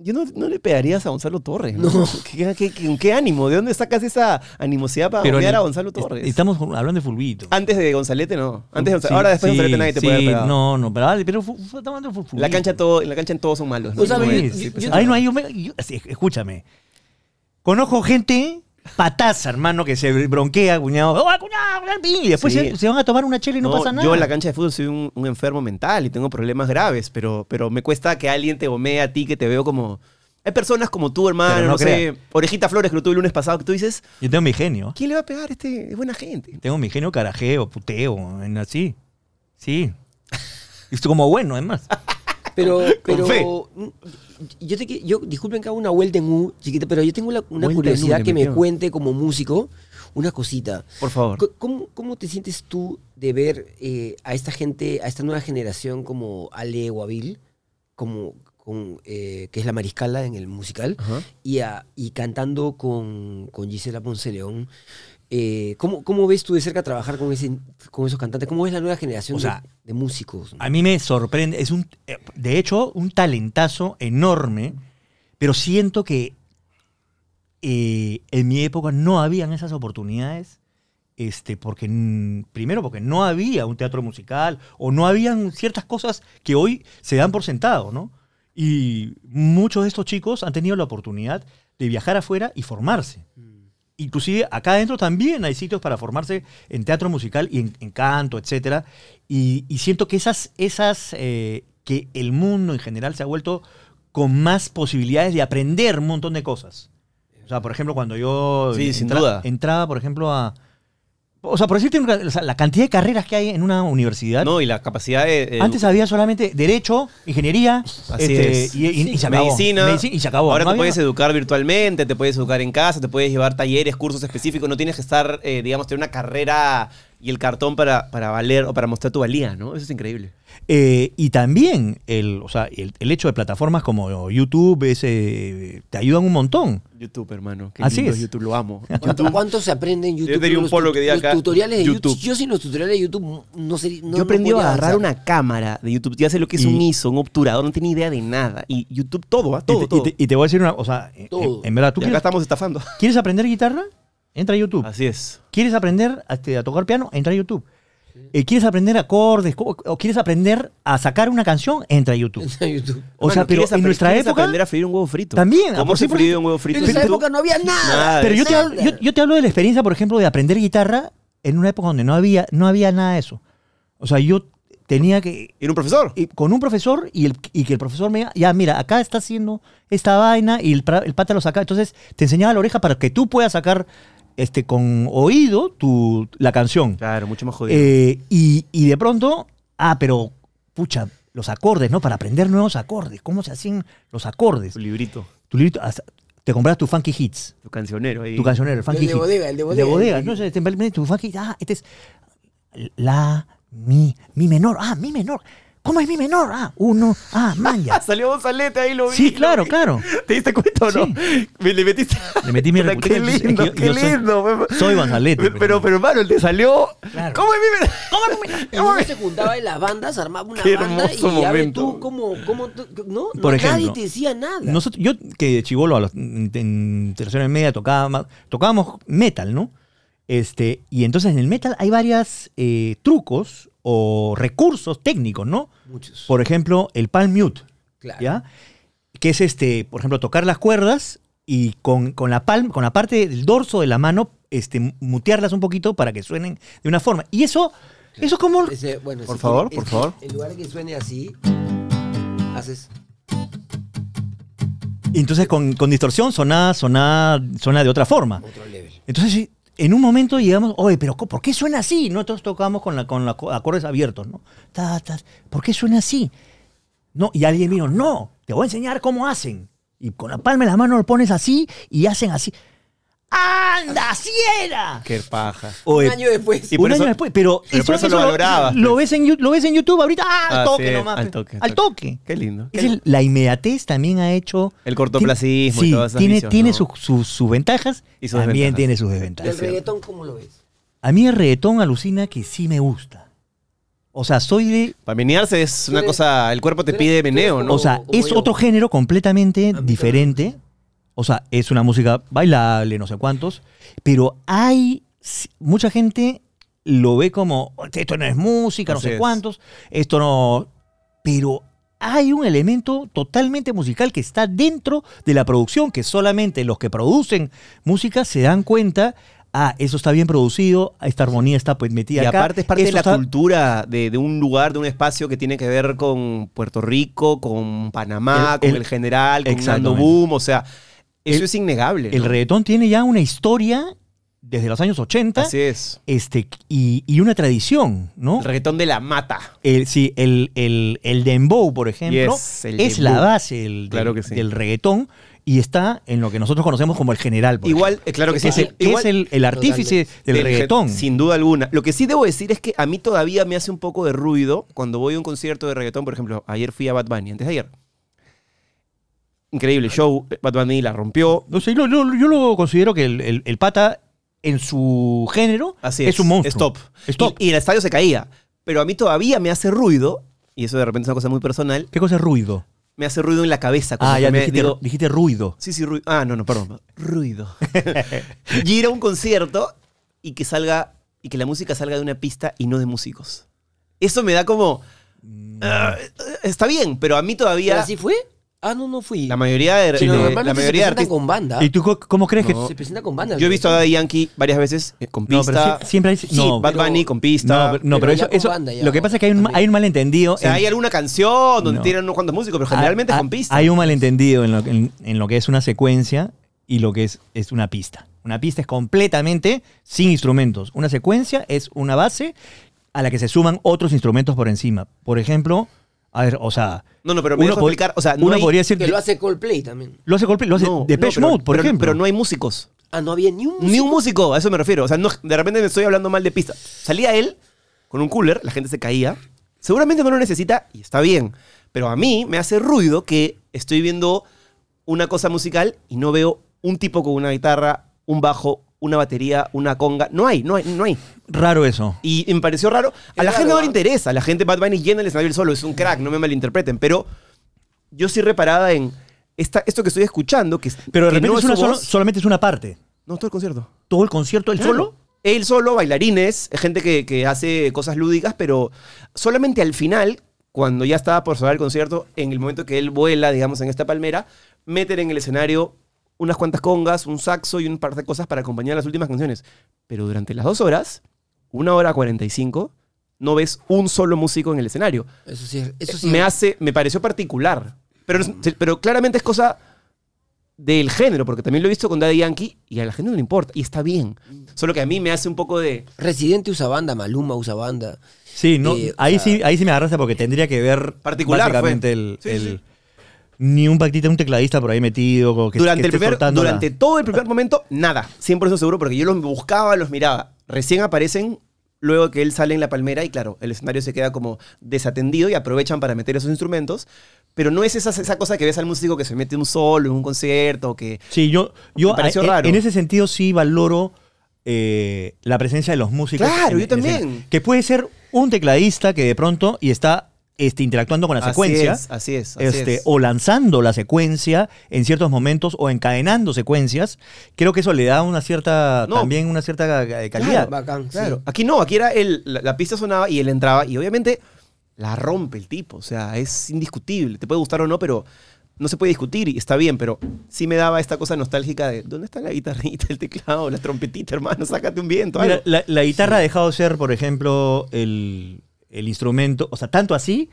yo no, no le pegarías a Gonzalo Torres. ¿no? ¿Qué, qué- qué- con qué ánimo? ¿De dónde sacas esa animosidad para el- a Gonzalo Torres? Estamos hablando de fulbito. Antes de Gonzalete, no. Antes de Gonzalete. Sí, Ahora después de sí, Gonzalete nadie te sí, puede haber pegado. No, no, pero, vale, pero fu- fu- estamos hablando de fulbito. La cancha todo, en la cancha en todos son malos. ¿no? O sea, No yo- es- yo- sí, pues, yo- sí. Ahí no hay. yo- sí, escúchame. Conozco gente pataza, hermano, que se bronquea, cuñado. ¡Oh, cuñado! cuñado", Y después Sí. se, se van a tomar una chela y no, No, pasa nada. Yo en la cancha de fútbol soy un, un enfermo mental y tengo problemas graves, pero, pero me cuesta que alguien te gomee a ti, que te veo como... Hay personas como tú, hermano, Pero no, no sé, Orejita Flores, que lo tuve el lunes pasado, que tú dices, Yo tengo mi genio. ¿quién le va a pegar? Este es buena gente. Tengo mi genio carajeo, puteo, en así. Sí. Y estoy como bueno, además. Pero, Con fe. pero yo te yo disculpen que haga una vuelta en U, chiquita, pero yo tengo la- una U, curiosidad que me metió. cuente como músico una cosita. Por favor. ¿Cómo, cómo te sientes tú de ver eh, a esta gente, a esta nueva generación como Ale Guavil, como con, eh, que es la mariscala en el musical, Ajá. y, a- y cantando con, con Gisela Ponce León? Eh, ¿cómo, ¿Cómo ves tú de cerca trabajar con, ese, con esos cantantes? ¿Cómo ves la nueva generación O sea, de, de músicos? A mí me sorprende. Es un, eh, de hecho, un talentazo enorme, pero siento que eh, en mi época no habían esas oportunidades. Este, porque mm, primero porque no había un teatro musical o no habían ciertas cosas que hoy se dan por sentado, ¿no? Y muchos de estos chicos han tenido la oportunidad de viajar afuera y formarse. Inclusive acá adentro también hay sitios para formarse en teatro musical y en, en canto, etcétera. Y, y siento que esas, esas eh, que el mundo en general se ha vuelto con más posibilidades de aprender un montón de cosas. O sea, por ejemplo, cuando yo Sí, sin duda. entraba, por ejemplo, a... O sea, por decirte, una- o sea, la cantidad de carreras que hay en una universidad. No, y la capacidad de... Antes había solamente derecho, ingeniería, Así este, es. y, y- y se acabó. medicina, Medicina, y se acabó. Ahora No te había- puedes educar virtualmente, te puedes educar en casa, te puedes llevar talleres, cursos específicos. No tienes que estar, eh, digamos, tener una carrera y el cartón para, para valer o para mostrar tu valía, ¿no? Eso es increíble. Eh, y también el, o sea, el, el hecho de plataformas como YouTube es, eh, te ayudan un montón. YouTube, hermano. Qué Así lindo es. YouTube, lo amo. ¿Cuánto, cuánto se aprende en YouTube? Yo tenía un Los polo que diga los acá, tutoriales de YouTube. YouTube. Yo sin los tutoriales de YouTube no sé. No, Yo aprendí no a agarrar avanzar. una cámara de YouTube. Ya sé lo que es un Y- ISO, un obturador, no tenía idea de nada. Y YouTube, todo. Y todo, te, todo. y te- y te voy a decir una, o sea, en- Todo. en, verdad, ¿tú Y acá quieres, estamos estafando. quieres aprender guitarra? Entra a YouTube. Así es. ¿Quieres aprender a, este, a tocar piano? Entra a YouTube. Eh, ¿Quieres aprender acordes? ¿Cómo- ¿O quieres aprender a sacar una canción? Entra a YouTube. En YouTube. O sea, Hermano, pero ¿quieres en nuestra época... aprender a freír un huevo frito. También, ¿Cómo se fríe un huevo frito? En esa época no había nada. Nada. Pero yo te, hablo, yo, yo te hablo de la experiencia, por ejemplo, de aprender guitarra en una época donde no había, no había nada de eso. O sea, yo tenía que... ¿Era un profesor? y con un profesor y, el, y que el profesor me diga, ya, mira, acá está haciendo esta vaina y el, el pata lo saca. Entonces te enseñaba la oreja para que tú puedas sacar este, con oído tu, la canción. Claro, mucho más jodido. Eh, y, y de pronto, ah, pero, pucha, los acordes, ¿no? Para aprender nuevos acordes. ¿Cómo se hacen los acordes? tu librito, Tu librito, hasta- te compras tu Funky Hits, tu cancionero ahí. tu cancionero, el Funky El de Hits. bodega, el de El bodega. de bodega. No sé, te metes tu Funky Ah, este es la, mi, mi menor. Ah, mi menor. ¿Cómo es mi menor? Ah, uno. Ah, man, ya. Salió Gonzalete, ahí lo vi. Sí, lo claro, vi. claro. ¿Te diste cuenta o no? Me le metiste. Le metí mi Puta, Qué lindo, Yo- qué yo soy- lindo. pe- soy Gonzalete, Pero, pues, pero, ¿no? pero, hermano, te salió. Claro. ¿Cómo es mi ¿Cómo es mi menor? Uno se juntaba en las bandas, armaba una Qué banda y hermoso ya momento. tú cómo, cómo no, Por no, ejemplo, nadie te decía nada. Nosotros, yo que de chivolo a los- en, en tercero y media tocaba tocábamos metal, ¿no? Este, y entonces en el metal hay varios trucos o recursos técnicos, ¿no? Muchos. Por ejemplo, el palm mute, Claro. ¿ya? Que es este, por ejemplo, tocar las cuerdas y con, con la palma, con la parte del dorso de la mano, este, mutearlas un poquito para que suenen de una forma. Y eso, eso es como Ese- bueno, Por favor, por favor. En lugar de que suene así, haces. Y entonces con, con distorsión sonaba, sonaba, suena de otra forma. otro level. Entonces sí, en un momento llegamos, oye, pero ¿por qué suena así? Nosotros tocábamos con, con los acordes abiertos, ¿no? ¿Por qué suena así? No, y alguien vino, no, te voy a enseñar cómo hacen. Y con la palma de la mano lo pones así y hacen así. ¡Anda, así era! Qué paja. Oye, Un año después. Y un año eso- después, pero, pero por eso lo valorabas, Lo, pues. ves en, lo ves en YouTube ahorita, ¡ah, al Ah, toque sí, nomás! al toque, al Al toque. Qué lindo. Es el- la inmediatez también ha hecho. El cortoplacismo y Sí, todas esas tiene, vicios, tiene ¿no? sus sus- sus ventajas Y sus también desventajas. tiene sus ¿Y desventajas. el reggaetón cómo lo ves? A mí el reggaetón alucina que sí me gusta. O sea, soy de. Para menearse es una Tú eres- cosa, el cuerpo te tú eres- pide tú eres meneo, como- ¿no? O sea, como es yo. otro género completamente A mí diferente. O sea, es una música bailable, no sé cuántos. Pero hay. Mucha gente lo ve como. Esto no es música, no Así sé es. cuántos. Esto no. Pero hay un elemento totalmente musical que está dentro de la producción, que solamente los que producen música se dan cuenta. Ah, eso está bien producido, esta armonía está pues metida Y acá. aparte es parte de la está- cultura de, de un lugar, de un espacio que tiene que ver con Puerto Rico, con Panamá, El- con el- general, con Nando. Boom. O sea, eso El- es innegable. El reggaetón tiene ya una historia desde los años 80 Así es. este, y, y una tradición, ¿no? El reggaetón de la mata. El, sí, el, el, el dembow, por ejemplo, Yes, es dembow. la base del, Claro del- que sí. del reggaetón y está en lo que nosotros conocemos como el general. Igual, claro que sí. es el, Igual- es el, el artífice del Del reggaetón. Sin duda alguna. Lo que sí debo decir es que a mí todavía me hace un poco de ruido cuando voy a un concierto de reggaetón. Por ejemplo, ayer fui a Bad Bunny, antes de ayer. Increíble show. Bad Bunny la rompió. No sé, lo- lo- yo lo considero que el, el- el pata en su género Así es, es. un monstruo. Es top. Es top. Y, y el estadio se caía. Pero a mí todavía me hace ruido, y eso de repente es una cosa muy personal, ¿Qué cosa es ruido? me hace ruido en la cabeza. como Ah, ya me dijiste, digo, dijiste ruido. Sí, sí, ruido. Ah, no, no, perdón. Ruido. y ir a un concierto y que salga, y que la música salga de una pista y no de músicos. Eso me da como. ah, está bien, pero a mí ¿Pero todavía. así fue? Ah, no, no fui. La mayoría de, Pero de- la mayoría de se presentan artistas. con banda. ¿Y tú co- cómo crees que.? No. Se presenta con banda. Yo he visto a Daddy Yankee varias veces con No, pero pista. sie- siempre hay. sí, no, Bad pero- Bunny con no, pista. pero, no, pero eso. eso- banda ya, lo que pasa es que hay un, hay un malentendido. o sea, en- hay alguna canción donde No. tienen unos cuantos músicos, pero generalmente Ah, es con ah, pista. Hay un malentendido en lo, en- en lo que es una secuencia y lo que es, es una pista. Una pista es completamente sin instrumentos. Una secuencia es una base a la que se suman otros instrumentos por encima. Por ejemplo, a ver, o sea. No, no, pero me uno dejo explicar. O sea, no uno hay- podría decir. Que lo hace Coldplay también. Lo hace Coldplay, lo hace no, Depeche no, Mode, por pero- ejemplo. Pero no hay músicos. Ah, no había ni un Ni un músico, a eso me refiero. O sea, no, de repente me estoy hablando mal de pista. Salía él con un cooler, la gente se caía. Seguramente no lo necesita y está bien. Pero a mí me hace ruido que estoy viendo una cosa musical y no veo un tipo con una guitarra, un bajo, una batería, una conga. No hay, no hay, no hay. Raro eso. Y, y me pareció raro. A Es la gente raro, no le interesa. A la gente Bad Bunny llena el escenario solo. Es un crack, no me malinterpreten. Pero yo sí reparada en esta, esto que estoy escuchando. Que, Pero de que repente no es una solo- voz. solamente es una parte. No, todo el concierto. Todo el concierto, él Claro. solo. Él solo, bailarines, gente que, que hace cosas lúdicas, pero solamente al final, cuando ya estaba por cerrar el concierto, en el momento que él vuela, digamos, en esta palmera, meten en el escenario unas cuantas congas, un saxo y un par de cosas para acompañar las últimas canciones. Pero durante las dos horas, una hora cuarenta y cinco, no ves un solo músico en el escenario. Eso sí, eso sí. Me hace, me pareció particular. Pero, es- pero claramente es cosa del género, porque también lo he visto con Daddy Yankee y a la gente no le importa, y está bien. Solo que a mí me hace un poco de... Residente usa banda, Maluma usa banda. Sí, no, Eh, o ahí, sea- sí, ahí sí me agarraste porque tendría que ver Particular básicamente fue. el, Sí, el- sí. Ni un pactita, un tecladista por ahí metido. Que, durante que el esté primer, soltando durante todo el primer momento, nada. 100% seguro, porque yo los buscaba, los miraba. Recién aparecen luego que él sale en la palmera y claro, el escenario se queda como desatendido y aprovechan para meter esos instrumentos. Pero no es esa, esa cosa que ves al músico que se mete un solo en un concierto, que... Sí, yo, yo Me pareció a- en- raro. en ese sentido sí valoro eh, la presencia de los músicos. Claro, en- yo también. Que puede ser un tecladista que de pronto y está este, interactuando con la Así secuencia. es, así es, así este, es. o lanzando la secuencia en ciertos momentos o encadenando secuencias, creo que eso le da una cierta, No. también una cierta eh, calidad. Bacán, Claro. sí. Aquí no, aquí era el, la, la pista sonaba y él entraba y obviamente la rompe el tipo. O sea, es indiscutible. Te puede gustar o no, pero no se puede discutir y está bien, pero sí me daba esta cosa nostálgica de ¿dónde está la guitarrita, el teclado, la trompetita, hermano? Sácate un viento. Mira, la, la guitarra ha dejado de ser, por ejemplo, el, el instrumento, o sea, tanto así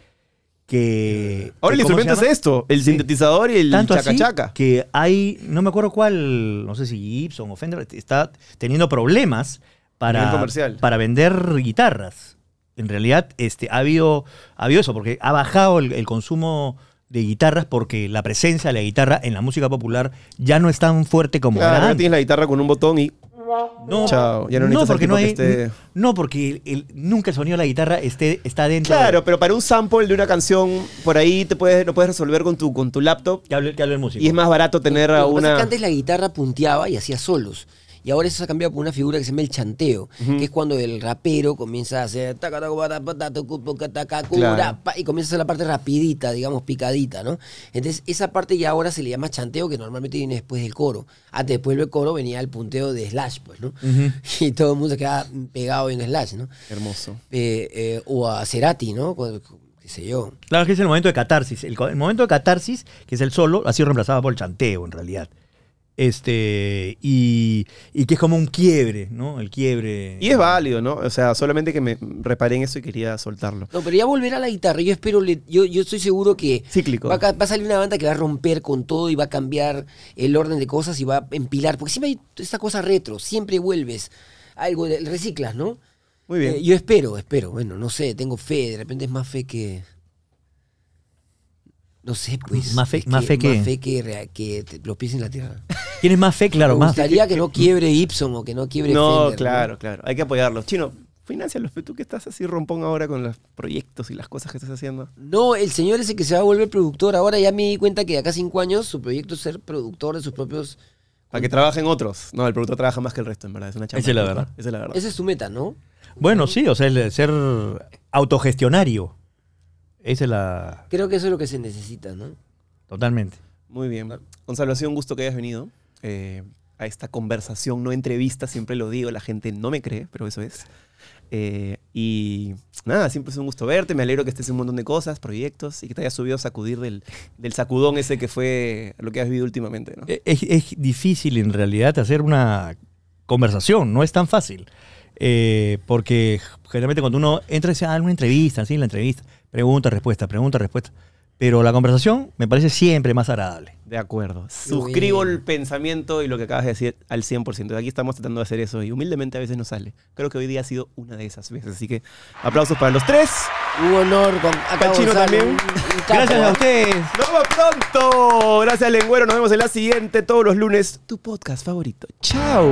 que... Ahora el ¿cómo se instrumento es esto, el Sí. sintetizador y el tanto chaca así chaca. que hay, no me acuerdo cuál, no sé si Gibson o Fender, está teniendo problemas para, para vender guitarras. En realidad este, ha, habido, ha habido eso, porque ha bajado el, el consumo de guitarras porque la presencia de la guitarra en la música popular ya no es tan fuerte como Claro, antes. tienes la guitarra con un botón y No, Chao, ya no porque no, tipo hay, que esté- no, porque el- nunca el sonido de la guitarra esté, está dentro. de- Claro, pero para un sample de una canción, por ahí te puedes, lo puedes resolver con tu, con tu laptop que hable, que hable el músico. y es más barato tener a Lo que pasa es una... que antes la guitarra punteaba y hacía solos. Y ahora eso se ha cambiado por una figura que se llama el chanteo, que es cuando el rapero comienza a hacer Claro. y comienza a hacer la parte rapidita, digamos, picadita, ¿no? Entonces, esa parte ya ahora se le llama chanteo, que normalmente viene después del coro. Antes, después del coro venía el punteo de Slash, pues, ¿no? Y todo el mundo se quedaba pegado en Slash, ¿no? Hermoso. Eh, eh, o a Cerati, ¿no? Con- qué sé yo. Claro que es el momento de catarsis. El, el momento de catarsis, que es el solo, ha sido reemplazado por el chanteo, en realidad. Este, y, y que es como un quiebre, ¿no? El quiebre. Y es válido, ¿no? O sea, solamente que me reparé en eso y quería soltarlo. No, pero ya volverá a la guitarra. Yo espero, le- yo, yo estoy seguro que Cíclico. va a, ca- va a salir una banda que va a romper con todo y va a cambiar el orden de cosas y va a empilar. Porque siempre hay esta cosa retro, siempre vuelves. Algo, de- reciclas, ¿no? Muy bien. Eh, yo espero, espero. Bueno, no sé, tengo fe. De repente es más fe que. No sé, pues. Más fe- es más fe que- Más fe que, que te- los pies en la tierra. ¿Tienes más fe? Claro, Me más. gustaría que no quiebre Gibson o que no quiebre No, Fender, claro, claro. Hay que apoyarlos. Chino, financialos. pero Tú que estás así rompón ahora con los proyectos y las cosas que estás haciendo. No, el señor ese que se va a volver productor. Ahora ya me di cuenta que de acá a cinco años su proyecto es ser productor de sus propios. Para que trabajen otros. No, el productor trabaja más que el resto, en verdad. Es una chamba. Esa es la verdad. Esa es la verdad. Esa es su meta, ¿no? Bueno, sí, o sea, el ser autogestionario. Esa es la. Creo que eso es lo que se necesita, ¿no? Totalmente. Muy bien. Gonzalo, ha sido un gusto que hayas venido eh, a esta conversación, no entrevista, siempre lo digo, la gente no me cree, pero eso es. Eh, y nada, siempre es un gusto verte, me alegro que estés en un montón de cosas, proyectos y que te hayas subido a sacudir del, del sacudón ese que fue lo que has vivido últimamente, ¿no? E- Es, es difícil en realidad hacer una conversación, no es tan fácil. Eh, porque generalmente cuando uno entra a una entrevista, así, la entrevista, pregunta, respuesta, pregunta, respuesta. Pero la conversación me parece siempre más agradable. De acuerdo. Suscribo el pensamiento y lo que acabas de decir al 100%. De aquí estamos tratando de hacer eso y humildemente a veces no sale. Creo que hoy día ha sido una de esas veces. Así que aplausos para los tres. Un honor. Con, acá Pachino Gonzalo, también. un- un capo, Gracias a ¿ah? ustedes. Nos vemos pronto. Gracias, Lengüero. Nos vemos en la siguiente todos los lunes. Tu podcast favorito. Chao.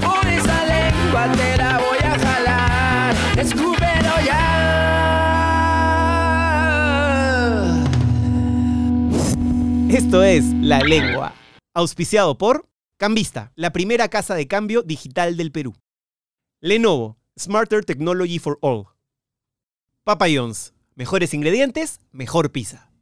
Por esa lengua voy a jalar, escúpelo ya. Esto es La Lengua, auspiciado por Cambista, la primera casa de cambio digital del Perú. Lenovo, Smarter Technology for All. Papa John's, mejores ingredientes, mejor pizza.